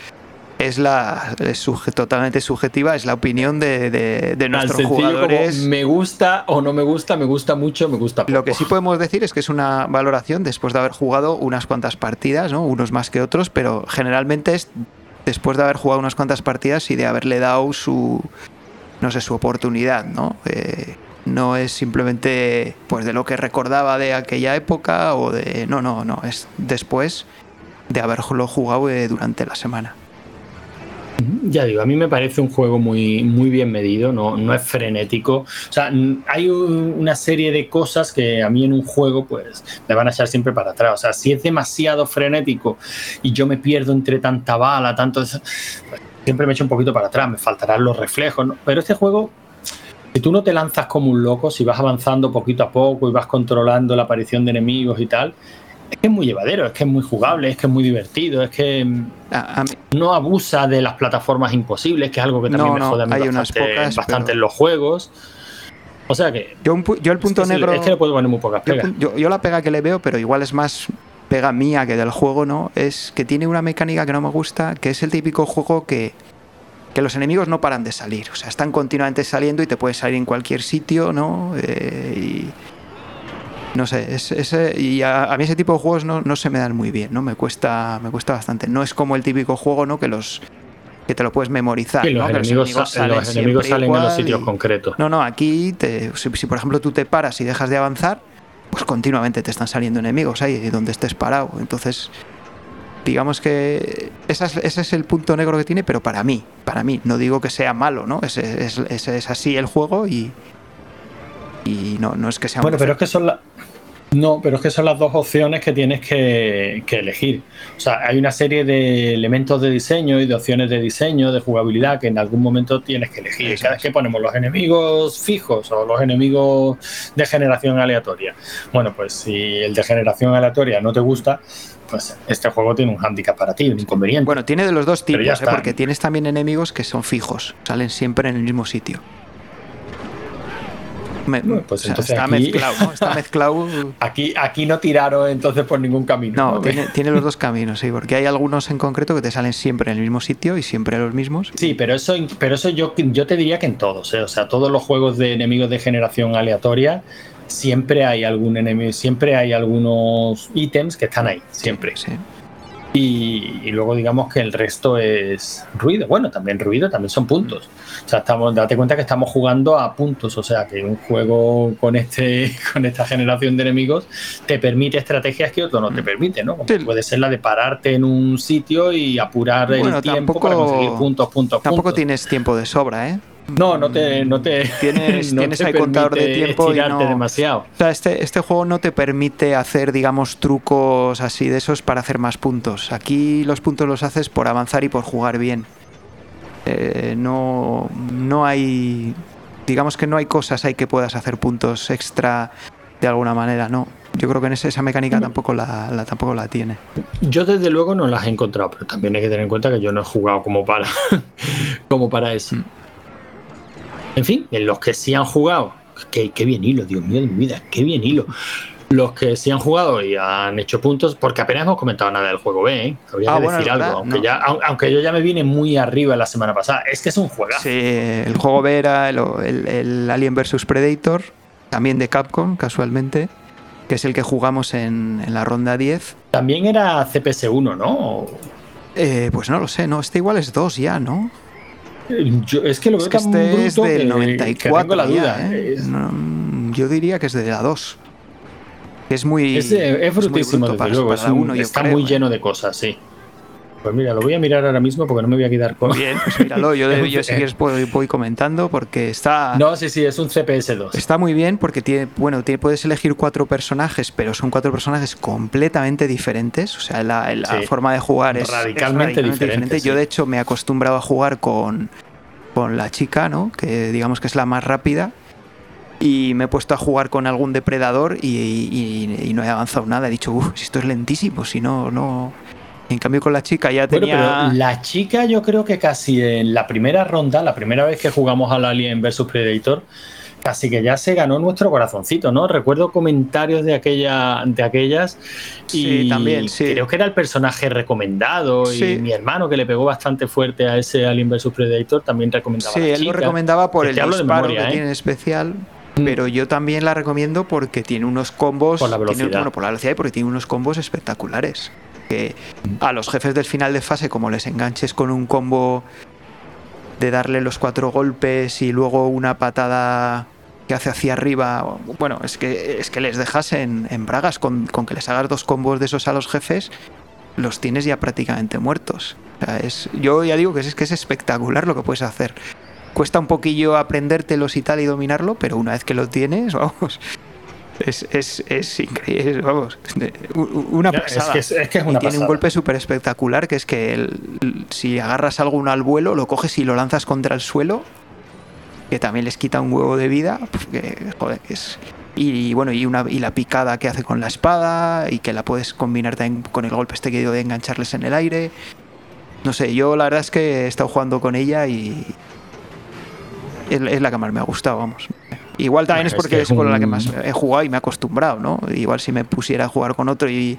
es la es suje- totalmente subjetiva, es la opinión de, de- de nuestros jugadores. como me gusta o no me gusta, me gusta mucho, me gusta poco. Lo que sí podemos decir es que es una valoración después de haber jugado unas cuantas partidas, ¿no? unos más que otros, pero generalmente es después de haber jugado unas cuantas partidas y de haberle dado su, no sé, su oportunidad, ¿no? Eh, no es simplemente pues de lo que recordaba de aquella época o de... No, no, no, es después de haberlo jugado eh, durante la semana. Ya digo, a mí me parece un juego muy, muy bien medido, no, no es frenético. O sea, hay un- una serie de cosas que a mí en un juego pues me van a echar siempre para atrás. O sea, si es demasiado frenético y yo me pierdo entre tanta bala, tanto... pues, siempre me echo un poquito para atrás, me faltarán los reflejos. ¿no? Pero este juego, si tú no te lanzas como un loco, si vas avanzando poquito a poco y vas controlando la aparición de enemigos y tal, es que es muy llevadero, es que es muy jugable, es que es muy divertido, es que mm, A- a mí- no abusa de las plataformas imposibles, que es algo que también No, me no, jode a mí hay unas bastante, pocas, bastante pero- en los juegos. O sea que. yo, un yo el punto es que, sí, negro... es que le puedo poner muy pocas pegas. yo- yo la pega que le veo, pero igual es más pega mía que del juego, ¿no? Es que tiene una mecánica que no me gusta, que es el típico juego que, que los enemigos no paran de salir. O sea, están continuamente saliendo y te puedes salir en cualquier sitio, ¿no? Eh, y. No sé, es, ese, y a, a mí ese tipo de juegos no, no se me dan muy bien, ¿no? Me cuesta, me cuesta bastante. No es como el típico juego, ¿no? Que los que te lo puedes memorizar. Y los ¿no? Que enemigos, sa- salen los enemigos salen en los sitios y- concretos. no, no, aquí, te- si, si por ejemplo tú te paras y dejas de avanzar, pues continuamente te están saliendo enemigos ahí donde estés parado. Entonces, digamos que es- ese es el punto negro que tiene, pero para mí, para mí, no digo que sea malo, ¿no? Ese, es, ese es así el juego y, y no, no es que sea Bueno, pero es que son las. No, pero es que son las dos opciones que tienes que, que elegir. O sea, hay una serie de elementos de diseño y de opciones de diseño, de jugabilidad, que en algún momento tienes que elegir. Cada vez que ponemos los enemigos fijos o los enemigos de generación aleatoria. Bueno, pues si el de generación aleatoria no te gusta, pues este juego tiene un hándicap para ti, un inconveniente. Bueno, tiene de los dos tipos, ¿eh? porque tienes también enemigos que son fijos, salen siempre en el mismo sitio. Me- Bueno, pues o sea, entonces está aquí- mezclado, ¿no? Está mezclado. Aquí, aquí no tiraron entonces por ningún camino. No, tiene, tiene los dos caminos, sí, porque hay algunos en concreto que te salen siempre en el mismo sitio y siempre los mismos. Sí, pero eso, pero eso yo, yo te diría que en todos, ¿eh? o sea, todos los juegos de enemigos de generación aleatoria siempre hay algún enemigo, siempre hay algunos ítems que están ahí, siempre. Sí. Y, y luego digamos que el resto es ruido. Bueno, también ruido, también son puntos. O sea, estamos, date cuenta que estamos jugando a puntos. O sea, que un juego con este, con esta generación de enemigos te permite estrategias que otro no te permite, ¿no? Como Mm. Sí. puede ser la de pararte en un sitio y apurar Bueno, el tiempo tampoco- para conseguir puntos, puntos, Tampoco puntos. tienes tiempo de sobra, ¿eh? No, no te, no te Tienes- no tienes te ahí contador de tiempo y no- demasiado. O sea, este, este juego no te permite hacer, digamos, trucos así de esos para hacer más puntos. Aquí los puntos los haces por avanzar y por jugar bien. Eh, no, no hay digamos que no hay cosas ahí que puedas hacer puntos extra de alguna manera, no. Yo creo que en ese- esa mecánica tampoco la, la- tampoco la tiene. Yo desde luego no las he encontrado, pero también hay que tener en cuenta que yo no he jugado como para, como para eso. En fin, en los que sí han jugado, qué, qué bien hilo, Dios mío de mi vida, qué bien hilo. Los que sí han jugado y han hecho puntos, porque apenas hemos comentado nada del juego B, ¿eh? habría Ah, que bueno, decir algo, aunque, no. ya, au- aunque yo ya me vine muy arriba la semana pasada. Es que es un juegazo. Sí, el juego B era el, el- el Alien vs Predator, también de Capcom, casualmente, que es el que jugamos en, en la ronda 10. También era CPS1, ¿no? Eh, pues no lo sé, no, este igual es 2 ya, ¿no? Yo- es que lo veo Es que tan este es bruto del que- 94 que tengo la ya, duda. ¿eh? Es- No, yo diría que es de la 2. Es muy. Es, eh, es muy brutísimo, bruto desde para- luego. para es un- uno, yo está creo, muy ¿eh? lleno de cosas, sí. Pues mira, lo voy a mirar ahora mismo porque no me voy a quedar con. Bien, pues míralo, yo, un- yo si quieres voy, voy comentando porque está. No, sí, sí, es un CPS2. Está muy bien porque tiene, bueno, tiene- puedes elegir cuatro personajes, pero son cuatro personajes completamente diferentes. O sea, la, la Sí. forma de jugar es es Radicalmente diferente, Yo, sí. de hecho, me he acostumbrado a jugar con, con la chica, ¿no? Que digamos que es la más rápida. Y me he puesto a jugar con algún depredador y, y- y no he avanzado nada. He dicho, uff, esto es lentísimo, si no, no. En cambio, con la chica ya Bueno, tenía. pero la chica, yo creo que casi en la primera ronda, la primera vez que jugamos al Alien vs Predator, casi que ya se ganó nuestro corazoncito, ¿no? Recuerdo comentarios de aquella, de aquellas y Sí, también, sí. creo que era el personaje recomendado Sí. y mi hermano que le pegó bastante fuerte a ese Alien vs Predator también recomendaba. Sí, a la él lo recomendaba por el disparo memoria, que ¿eh? tiene especial. Mm. Pero yo también la recomiendo porque tiene unos combos. Por la tiene- velocidad. bueno, por la velocidad y porque tiene unos combos espectaculares. Que a los jefes del final de fase, como les enganches con un combo de darle los cuatro golpes y luego una patada que hace hacia arriba. Bueno, es que, es que les dejas en, bragas. Con, con que les hagas dos combos de esos a los jefes, los tienes ya prácticamente muertos. O sea, es, yo ya digo que es, es que es espectacular lo que puedes hacer. Cuesta un poquillo aprendértelos y tal y dominarlo, pero una vez que lo tienes, vamos. Es, es, es increíble, vamos. Una Es pasada. que es, es que es Y tiene un golpe súper espectacular que es que el- si agarras algo al vuelo, lo coges y lo lanzas contra el suelo, que también les quita un huevo de vida, pues que, joder, es... Y bueno, y, una, y la picada que hace con la espada, y que la puedes combinar también con el golpe este que digo de engancharles en el aire. No sé, yo la verdad es que he estado jugando con ella y es, es la que más me ha gustado, vamos. Igual también es porque que es, con la que más he jugado y me he acostumbrado, ¿no? Igual si me pusiera a jugar con otro y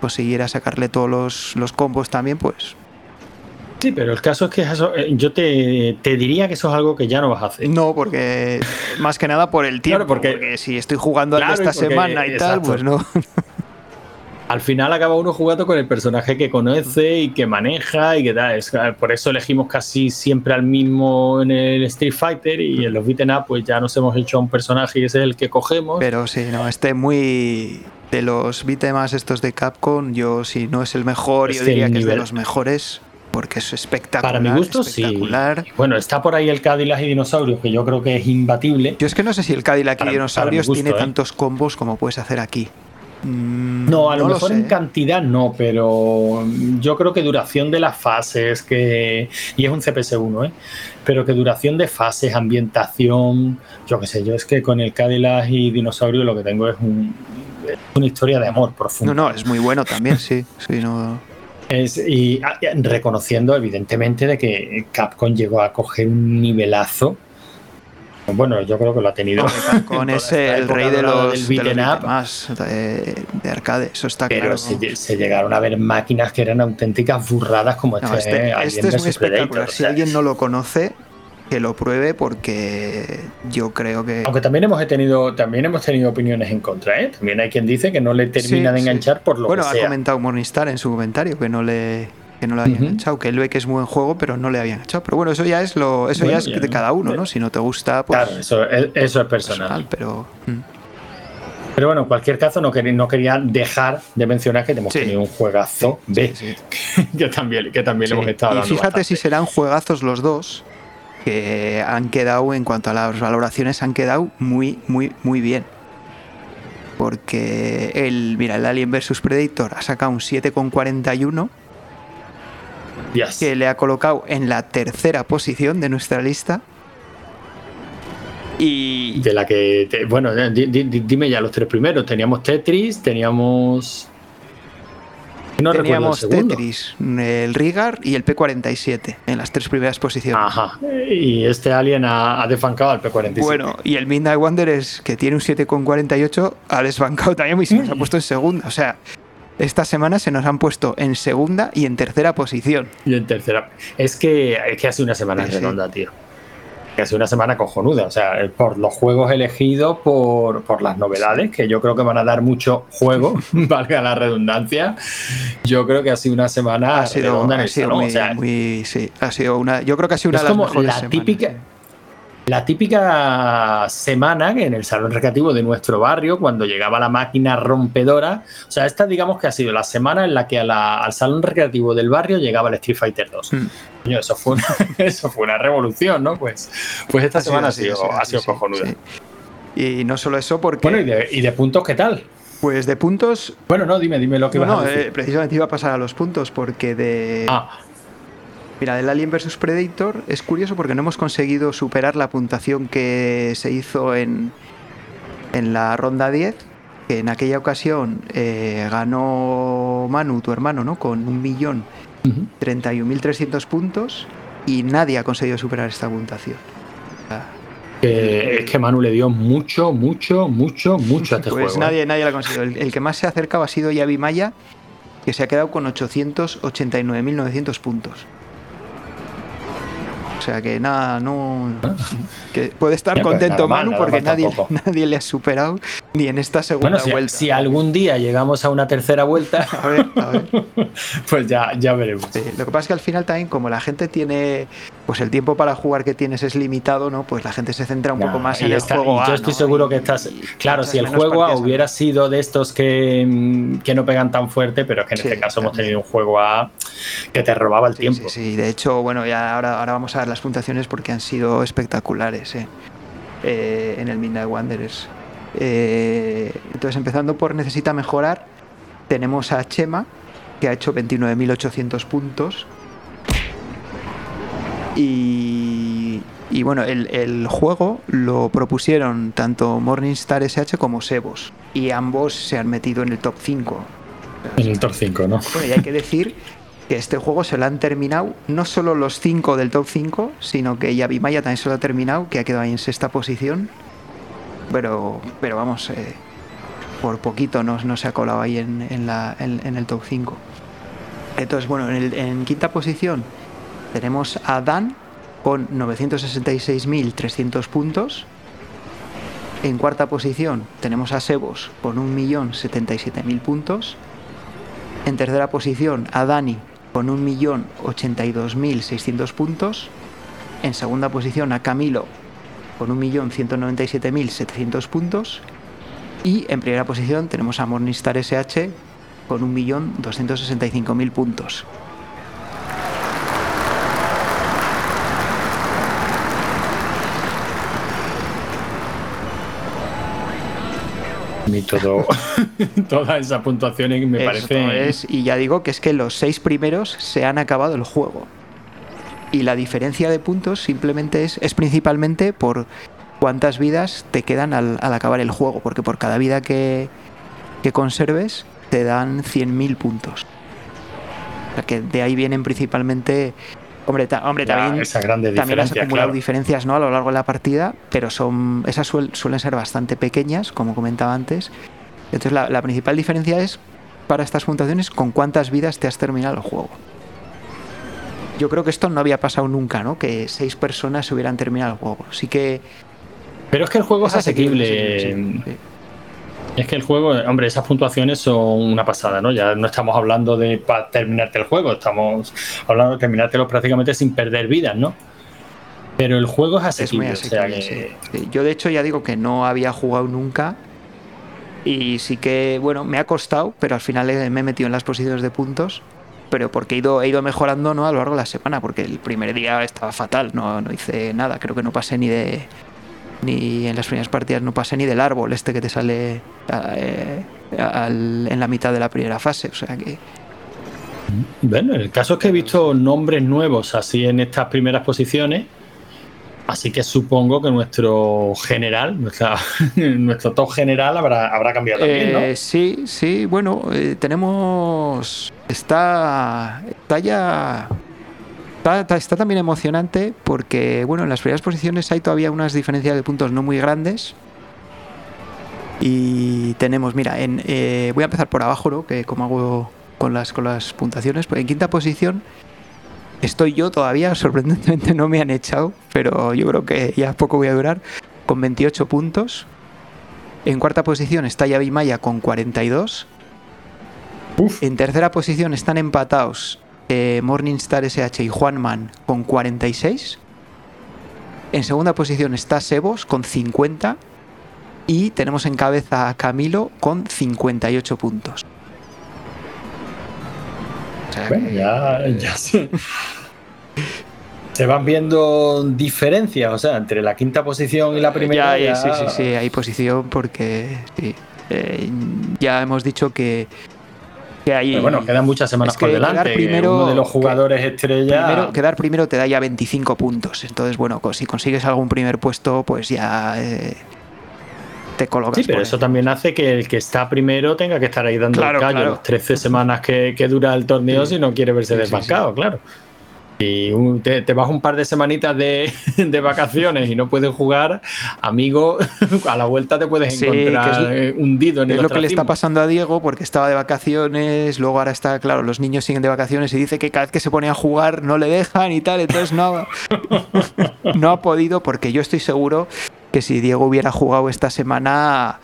consiguiera sacarle todos los, los combos también, pues Sí, pero el caso es que eso, eh, yo te, te diría que eso es algo que ya no vas a hacer. no, porque más que nada por el tiempo, Claro, porque- porque, si estoy jugando Claro, esta semana y tal, pues no. Al final acaba uno jugando con el personaje que conoce y que maneja y que tal. Es- por eso elegimos casi siempre al mismo en el Street Fighter y en los beaten up pues ya nos hemos hecho a un personaje y ese es el que cogemos. Pero sí, no, este muy de los beatemaps estos de Capcom, yo si no es el mejor, Es yo diría que es de los mejores, porque es espectacular. Para mi gusto sí. Bueno, está por ahí el Cadillac y Dinosaurios que yo creo que es imbatible. Yo es que no sé si el Cadillac y Dinosaurios gusto, tiene ¿eh? tantos combos como puedes hacer aquí. No, a lo mejor en cantidad no, pero yo creo que duración de las fases, que y es un CPS1, ¿eh? pero que duración de fases, ambientación, yo qué sé, yo es que con el Cadillac y Dinosaurio lo que tengo es, un- una historia de amor profundo. No, no, es muy bueno también, sí. sí no... Es- y ah, reconociendo evidentemente de que Capcom llegó a coger un nivelazo. Bueno, yo creo que lo ha tenido. Con ese el rey de los, del de los beaten up. beatemaps, de, de arcade, eso está Pero claro. se, se llegaron a ver máquinas que eran auténticas burradas como No, este, este, eh, este es muy espectacular. o Si alguien no lo conoce, que lo pruebe porque yo creo que... Aunque también hemos tenido, también hemos tenido opiniones en contra, ¿eh? También hay quien dice que no le termina Sí, de sí. enganchar por lo bueno, que ha sea. comentado Morningstar en su comentario que no le que no le había Ujú. enganchado, que él ve que es buen juego, pero no le había enganchado. Pero bueno, eso ya es lo, eso Bueno, ya es ya, de cada uno, ¿no? Si no te gusta, pues Claro, eso, es- eso es personal. pero mm. Pero bueno, en cualquier caso, no quería, no quería dejar de mencionar que hemos Sí. tenido un juegazo B, sí, que también, que también le hemos estado Y dando fíjate bastante. si serán juegazos los dos que han quedado en cuanto a las valoraciones han quedado muy muy muy bien. Porque el, mira, el Alien vs Predator ha sacado un 7,41 Yes. que le ha colocado en la tercera posición de nuestra lista. Y De la que. te- bueno, di- di- di- dime ya los tres primeros. Teníamos Tetris, teníamos. No recuerdo el teníamos. Tetris, el Rigar y el P47 en las tres primeras posiciones. Ajá. Y este Alien ha, ha desbancado al P47. Bueno, y el Midnight Wanderers, que tiene un 7,48, ha desbancado también y se nos ha puesto en segunda. O sea, esta semana se nos han puesto en segunda y en tercera posición. Y en tercera. Es que, es que ha sido una semana Sí, redonda, tío. Que ha sido una semana cojonuda. O sea, por los juegos elegidos, por, por las novedades, que yo creo que van a dar mucho juego, valga la redundancia. Yo creo que ha sido una semana ha sido, redonda en ha sido muy, O sea, muy- sí, ha sido una, yo creo que ha sido una es de las como mejores la semanas, típica. La típica semana en el salón recreativo de nuestro barrio, cuando llegaba la máquina rompedora, o sea, esta digamos que ha sido la semana en la que a la- al salón recreativo del barrio llegaba el Street Fighter 2. Mm. Coño, eso fue una, eso fue una revolución, ¿no? Pues, pues esta Ha sido semana ha sido, ha sido ha cojonuda. Y no solo eso, porque Bueno, ¿y de, y de puntos qué tal? pues de puntos, Bueno, no, dime, dime lo que no, vas a decir. eh, precisamente iba a pasar a los puntos, porque de ah, Mira, del Alien vs Predator es curioso porque no hemos conseguido superar la puntuación que se hizo en, en la ronda 10, que en aquella ocasión eh, ganó Manu, tu hermano, ¿no? Con 1.031.300 puntos y nadie ha conseguido superar esta puntuación. Es que Manu le dio mucho, mucho, mucho, mucho a este pues juego. ¿eh? nadie, nadie la ha conseguido. El, el que más se ha acercado ha sido Yavi Maya, que se ha quedado con 889.900 puntos. O sea que nada, no. Que puede estar Ya, contento Manu porque nadie, nadie le ha superado ni en esta segunda Bueno, si, vuelta. si algún día llegamos a una tercera vuelta, A ver, a ver. pues ya, ya veremos. Sí, Lo que pasa es que al final también, como la gente tiene, pues el tiempo para jugar que tienes es limitado, ¿no? Pues la gente se centra un Nah, poco más en el juego. y yo estoy ¿no? seguro que estás. y Claro, si el juego A hubiera sido de estos que, mm, que no pegan tan fuerte, pero es que en Sí, este caso hemos tenido un juego A que te robaba el Sí, tiempo. Sí, sí, de hecho, bueno, ya ahora, ahora vamos a ver las puntuaciones porque han sido espectaculares ¿eh? Eh, en el Midnight Wanderers. Eh, entonces, empezando por necesita mejorar, tenemos a Chema, que ha hecho 29.800 puntos. Y, y bueno, el, el juego lo propusieron tanto Morningstar SH como Sebos, y ambos se han metido en el top 5. En el top 5, ¿no? Bueno, y hay que decir que este juego se lo han terminado no solo los 5 del top 5, sino que Yavimaya también se lo ha terminado, que ha quedado ahí en sexta posición. Pero, pero vamos, eh, por poquito no, se ha colado ahí en, el top 5. Entonces, bueno, en, en quinta posición tenemos a Dan con 966.300 puntos. En cuarta posición tenemos a Sebos con 1.077.000 puntos. En tercera posición a Dani con 1.082.600 puntos. En segunda posición a Camilo con 1.197.700 puntos. Y en primera posición tenemos a Morningstar SH con 1.265.000 puntos. Mí todo, todas esas puntuaciones me Esto parece. es- y ya digo que es que los seis primeros se han acabado el juego. Y la diferencia de puntos simplemente es, es principalmente por cuántas vidas te quedan al, al acabar el juego. Porque por cada vida que, que conserves te dan 100.000 puntos. O sea que de ahí vienen principalmente... Hombre, ta- hombre ya, también, también has acumulado claro. diferencias ¿no? a lo largo de la partida, pero son esas suel- suelen ser bastante pequeñas, como comentaba antes. Entonces la, la principal diferencia es para estas puntuaciones con cuántas vidas te has terminado el juego. Yo creo que esto no había pasado nunca, ¿no? Que seis personas se hubieran terminado el juego. Sí que Pero es que el juego es asequible. asequible, sí, sí. Es que el juego, hombre, esas puntuaciones son una pasada, ¿no? Ya no estamos hablando de para terminarte el juego, estamos hablando de terminártelo prácticamente sin perder vidas, ¿no? Pero el juego es Es muy asequible, o sea asequible, que- sí. Sí, Yo de hecho ya digo que no había jugado nunca y sí que, bueno, me ha costado, pero al final me he metido en las posiciones de puntos, pero porque he ido, he ido mejorando ¿no? a lo largo de la semana, porque el primer día estaba fatal, no, no hice nada, creo que no pasé ni de... Ni en las primeras partidas no pasé ni del árbol este que te sale eh, al- en la mitad de la primera fase, o sea que... Bueno, el caso es que he visto nombres nuevos así en estas primeras posiciones. Así que supongo que nuestro general, nuestra, nuestro top general habrá, habrá cambiado también, ¿no? Eh, sí, sí, bueno, eh, tenemos. Está. Está ya. Está, también emocionante porque, bueno, en las primeras posiciones hay todavía unas diferencias de puntos no muy grandes. Y tenemos, mira, en, eh, voy a empezar por abajo, ¿no? Que como hago con las, con las puntuaciones. Pues en quinta posición estoy yo todavía, sorprendentemente no me han echado, pero yo creo que ya poco voy a durar, con 28 puntos. En cuarta posición está Yavi Maya con 42. En tercera posición están empatados eh, Morningstar SH y Juanman con 46. En segunda posición está Sebos con 50. Y tenemos en cabeza a Camilo con 58 puntos. O sea Bueno, ya, ya se, se van viendo diferencias, o sea, entre la quinta posición y la primera. Ya, ya- sí, sí, sí, hay posición porque sí, eh, ya hemos dicho que, que hay. Pero bueno, quedan muchas semanas Es que por delante. quedar primero- Uno de los jugadores estrella. Primero, quedar primero te da ya 25 puntos. Entonces, bueno, si consigues algún primer puesto, pues ya eh, te colocas. Sí, pero eso ahí. también hace que el que está primero tenga que estar ahí dando Claro, el callo claro. las 13 semanas que, que dura el torneo Sí. si no quiere verse sí, desbancado, claro. Y un- te, te vas un par de semanitas de, de vacaciones y no puedes jugar, amigo, a la vuelta te puedes encontrar es- eh, hundido en el Es lo que le está pasando a Diego porque estaba de vacaciones, luego ahora está, claro, los niños siguen de vacaciones y dice que cada vez que se pone a jugar no le dejan y tal, entonces no, ha- no ha podido porque yo estoy seguro que si Diego hubiera jugado esta semana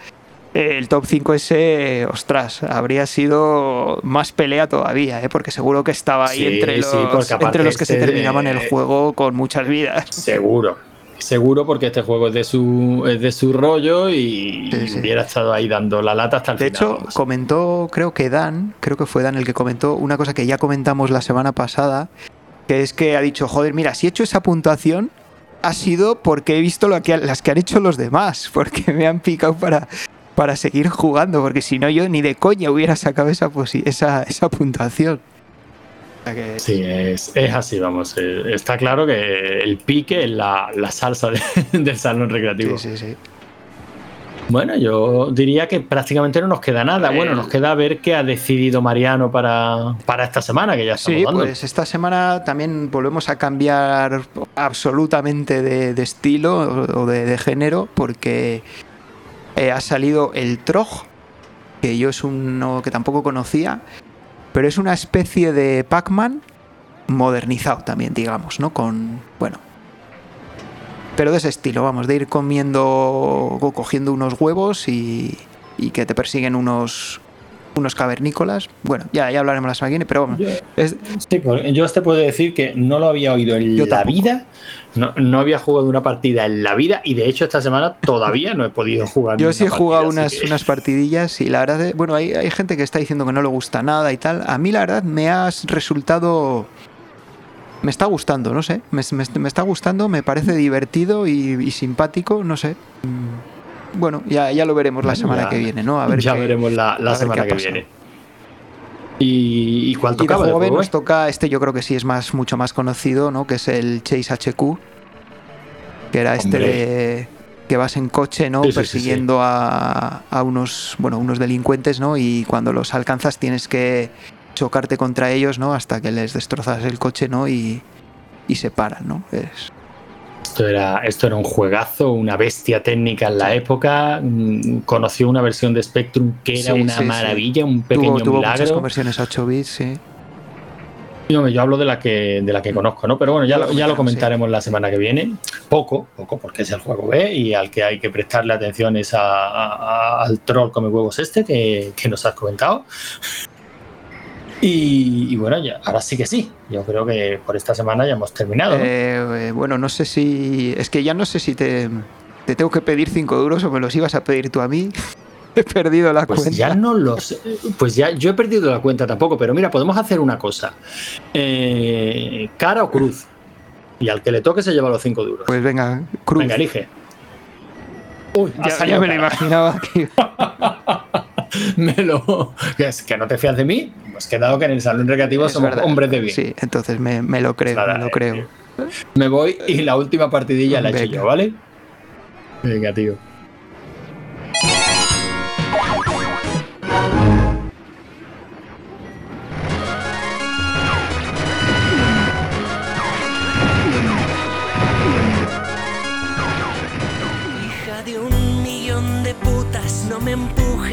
el top 5 ese, ostras, habría sido más pelea todavía, ¿eh? porque seguro que estaba ahí Sí, entre, los, sí, porque aparte entre los que se este- terminaban el juego con muchas vidas. Seguro. Seguro porque este juego es de su, es de su rollo y, Sí, hubiera estado ahí dando la lata hasta el De final. hecho, vamos. comentó, creo que Dan, creo que fue Dan el que comentó una cosa que ya comentamos la semana pasada, que es que ha dicho, joder, mira, si he hecho esa puntuación ha sido porque he visto lo que, las que han hecho los demás, porque me han picado para, para seguir jugando, porque si no yo ni de coña hubiera sacado esa, esa, esa puntuación. Que- Sí, es, es así, vamos. eh, Está claro que el pique es la, la salsa de- del salón recreativo. sí, sí, sí. Bueno, yo diría que prácticamente no nos queda nada. Bueno, Eh, nos queda ver qué ha decidido Mariano para, para esta semana, que ya estamos Sí, dando. pues esta semana también volvemos a cambiar absolutamente de, de estilo o o de, de género porque eh, ha salido el Troj, que yo es uno que tampoco conocía, pero es una especie de Pac-Man modernizado también, digamos, ¿no? Con, bueno, pero de ese estilo, vamos, de ir comiendo o cogiendo unos huevos y, y que te persiguen unos unos cavernícolas. Bueno, ya, ya hablaremos la semana que viene, pero vamos. Yo, es- sí, pues yo te puedo decir que no lo había oído en Yo la tampoco. vida. No, no había jugado una partida en la vida y de hecho esta semana todavía no he podido jugar. Yo sí he jugado partida, unas, que- unas partidillas y la verdad, es- bueno, hay, hay gente que está diciendo que no le gusta nada y tal. A mí la verdad me ha resultado... Me está gustando, no sé. Me, me- me está gustando, me parece divertido y, y simpático, no sé. Bueno, ya, ya lo veremos la semana ya- que viene, ¿no? A ver ya qué- veremos la, la semana que viene. ¿Y, y cuál Y de tocaba? juego B nos toca este, yo creo que sí es más mucho más conocido, ¿no? Que es el Chase HQ, que era este Hombre. de que vas en coche, ¿no? Sí, sí, sí, sí. Persiguiendo A, a unos, bueno, unos delincuentes, ¿no? Y cuando los alcanzas tienes que chocarte contra ellos, ¿no? Hasta que les destrozas el coche, ¿no? Y, y se paran, ¿no? Es, Esto era, esto era un juegazo, una bestia técnica en la época. mm, Conoció una versión de Spectrum que era Sí, una sí, sí. maravilla, un pequeño tuvo, tuvo muchas milagro. conversiones a 8 bits, sí. Y, hombre, yo hablo de la que de la que conozco, ¿no? Pero bueno, ya, lo ya lo comentaremos, la semana que viene. Poco, poco, porque es el juego B y al que hay que prestarle atención es a- a- al troll come huevos este que, que nos has comentado. Y, y bueno, ya, ahora sí que sí. Yo creo que por esta semana ya hemos terminado. ¿no? Eh, bueno, no sé si. Es que ya no sé si te, te tengo que pedir 5 duros o me los ibas a pedir tú a mí. He perdido la Pues cuenta. ya no lo sé. Pues ya yo he perdido la cuenta tampoco, pero mira, podemos hacer una cosa. Eh, cara o cruz. Y al que le toque se lleva los 5 duros. Pues venga, Cruz. Venga, elige. Uy, ya, ya me lo imaginaba. Me lo. Que, es que no te fías de mí. Pues que dado que en el salón recreativo Es somos verdad. hombres de bien. Sí, entonces me, me lo creo, Nada, me lo eh, creo. Me voy y la última partidilla la he hecho yo, ¿vale? Venga, tío.